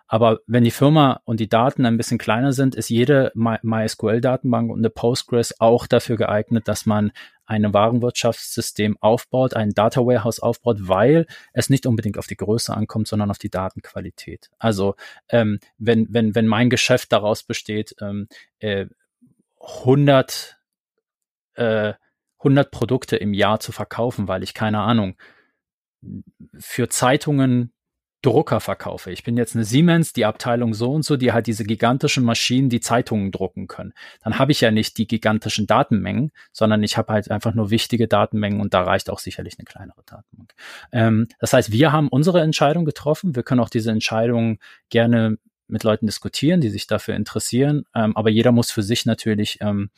Aber wenn die Firma und die Daten ein bisschen kleiner sind, ist jede MySQL-Datenbank und eine Postgres auch dafür geeignet, dass man ein Warenwirtschaftssystem aufbaut, ein Data Warehouse aufbaut, weil es nicht unbedingt auf die Größe ankommt, sondern auf die Datenqualität. Also ähm, wenn, wenn, wenn mein Geschäft daraus besteht, ähm, äh, 100, äh, 100 Produkte im Jahr zu verkaufen, weil ich keine Ahnung, für Zeitungen Drucker verkaufe. Ich bin jetzt eine Siemens, die Abteilung so und so, die halt diese gigantischen Maschinen, die Zeitungen drucken können. Dann habe ich ja nicht die gigantischen Datenmengen, sondern ich habe halt einfach nur wichtige Datenmengen und da reicht auch sicherlich eine kleinere Datenbank. Ähm, das heißt, wir haben unsere Entscheidung getroffen. Wir können auch diese Entscheidung gerne mit Leuten diskutieren, die sich dafür interessieren. Ähm, aber jeder muss für sich natürlich ähm,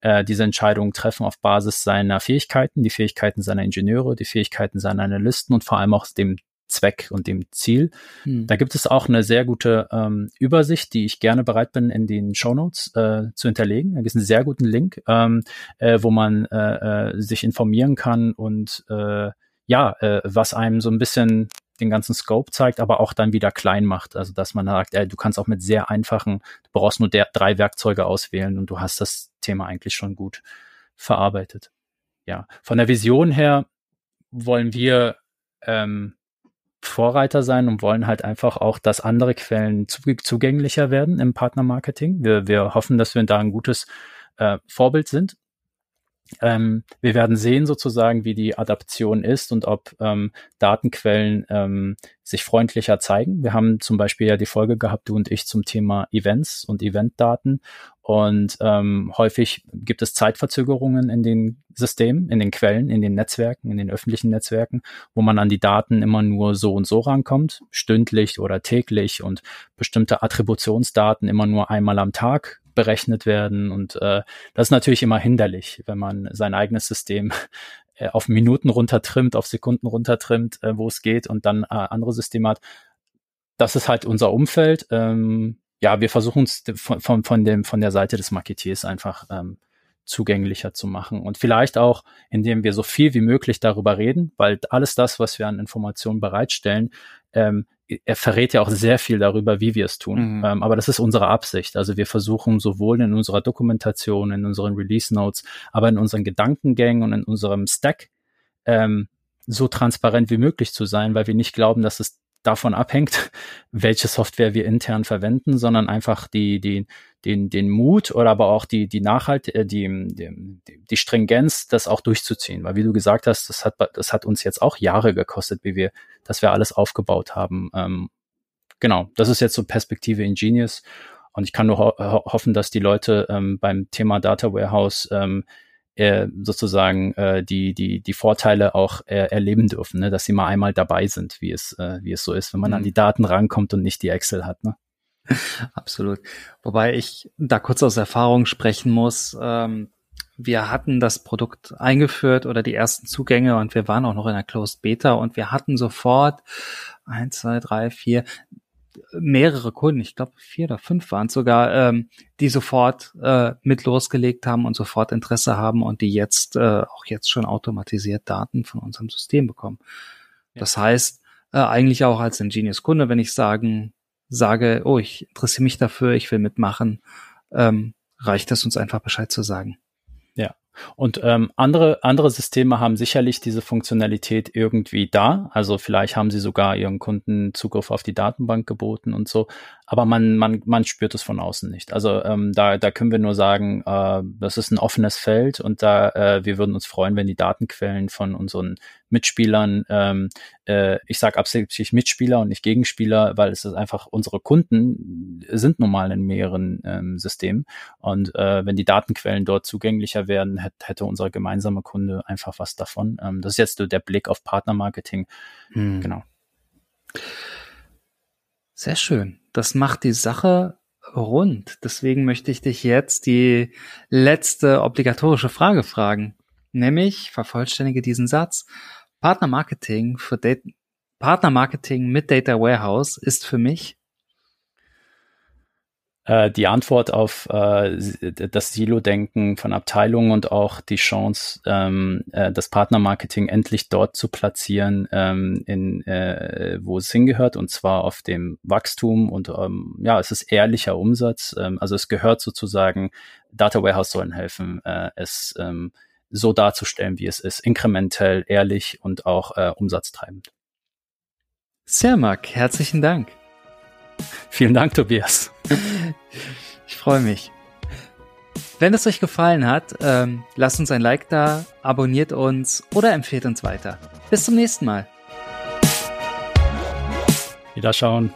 äh, diese Entscheidung treffen auf Basis seiner Fähigkeiten, die Fähigkeiten seiner Ingenieure, die Fähigkeiten seiner Analysten und vor allem auch dem Zweck und dem Ziel. Hm. Da gibt es auch eine sehr gute ähm, Übersicht, die ich gerne bereit bin, in den Show Notes äh, zu hinterlegen. Da gibt es einen sehr guten Link, ähm, äh, wo man äh, äh, sich informieren kann und äh, ja, äh, was einem so ein bisschen den ganzen Scope zeigt, aber auch dann wieder klein macht. Also dass man sagt, äh, du kannst auch mit sehr einfachen, du brauchst nur der, drei Werkzeuge auswählen und du hast das Thema eigentlich schon gut verarbeitet. Ja, von der Vision her wollen wir ähm, Vorreiter sein und wollen halt einfach auch, dass andere Quellen zugänglicher werden im Partnermarketing. Wir, wir hoffen, dass wir da ein gutes äh, Vorbild sind. Ähm, wir werden sehen sozusagen, wie die Adaption ist und ob ähm, Datenquellen ähm, sich freundlicher zeigen. Wir haben zum Beispiel ja die Folge gehabt, du und ich, zum Thema Events und Eventdaten. Und ähm, häufig gibt es Zeitverzögerungen in den Systemen, in den Quellen, in den Netzwerken, in den öffentlichen Netzwerken, wo man an die Daten immer nur so und so rankommt, stündlich oder täglich und bestimmte Attributionsdaten immer nur einmal am Tag berechnet werden. Und äh, das ist natürlich immer hinderlich, wenn man sein eigenes System äh, auf Minuten runtertrimmt, auf Sekunden runtertrimmt, äh, wo es geht und dann äh, andere Systeme hat. Das ist halt unser Umfeld. Ähm, ja, wir versuchen es von, von, von, dem, von der Seite des Marketiers einfach ähm, zugänglicher zu machen. Und vielleicht auch, indem wir so viel wie möglich darüber reden, weil alles das, was wir an Informationen bereitstellen, ähm, er verrät ja auch sehr viel darüber, wie wir es tun. Mhm. Ähm, aber das ist unsere Absicht. Also wir versuchen sowohl in unserer Dokumentation, in unseren Release Notes, aber in unseren Gedankengängen und in unserem Stack ähm, so transparent wie möglich zu sein, weil wir nicht glauben, dass es davon abhängt, welche Software wir intern verwenden, sondern einfach die, die, den, den Mut oder aber auch die, die Nachhalt, äh, die, die, die Stringenz, das auch durchzuziehen. Weil wie du gesagt hast, das hat, das hat uns jetzt auch Jahre gekostet, wie wir, dass wir alles aufgebaut haben. Ähm, genau, das ist jetzt so Perspektive Ingenious. Und ich kann nur ho hoffen, dass die Leute ähm, beim Thema Data Warehouse ähm, äh, sozusagen äh, die, die, die Vorteile auch äh, erleben dürfen, ne? dass sie mal einmal dabei sind, wie es, äh, wie es so ist, wenn man mhm. an die Daten rankommt und nicht die Excel hat. Ne? Absolut. Wobei ich da kurz aus Erfahrung sprechen muss. Ähm, wir hatten das Produkt eingeführt oder die ersten Zugänge und wir waren auch noch in der Closed Beta und wir hatten sofort eins, zwei, drei, vier, mehrere Kunden, ich glaube vier oder fünf waren es sogar, ähm, die sofort äh, mit losgelegt haben und sofort Interesse haben und die jetzt äh, auch jetzt schon automatisiert Daten von unserem System bekommen. Ja. Das heißt, äh, eigentlich auch als Ingenious-Kunde, wenn ich sagen, sage, oh, ich interessiere mich dafür, ich will mitmachen, ähm, reicht es uns einfach Bescheid zu sagen. Und ähm, andere, andere Systeme haben sicherlich diese Funktionalität irgendwie da. Also vielleicht haben sie sogar ihren Kunden Zugriff auf die Datenbank geboten und so. Aber man, man, man spürt es von außen nicht. Also ähm, da, da können wir nur sagen, äh, das ist ein offenes Feld und da äh, wir würden uns freuen, wenn die Datenquellen von unseren Mitspielern, ähm, äh, ich sage absichtlich Mitspieler und nicht Gegenspieler, weil es ist einfach, unsere Kunden sind nun mal in mehreren ähm, Systemen und äh, wenn die Datenquellen dort zugänglicher werden, hätte, hätte unser gemeinsamer Kunde einfach was davon. Ähm, das ist jetzt so der Blick auf Partnermarketing. Hm. Genau. Sehr schön. Das macht die Sache rund. Deswegen möchte ich dich jetzt die letzte obligatorische Frage fragen. Nämlich, vervollständige diesen Satz. Partnermarketing für Data, Partnermarketing mit Data Warehouse ist für mich äh, die Antwort auf äh, das Silo-Denken von Abteilungen und auch die Chance, ähm, äh, das Partnermarketing endlich dort zu platzieren, ähm, in, äh, wo es hingehört, und zwar auf dem Wachstum und ähm, ja, es ist ehrlicher Umsatz. Ähm, also es gehört sozusagen, Data Warehouse sollen helfen, äh, es ähm, so darzustellen, wie es ist, inkrementell, ehrlich und auch äh, umsatztreibend. Sehr, Marc, herzlichen Dank. Vielen Dank, Tobias. Ich freue mich. Wenn es euch gefallen hat, ähm, lasst uns ein Like da, abonniert uns oder empfehlt uns weiter. Bis zum nächsten Mal. Wiederschauen.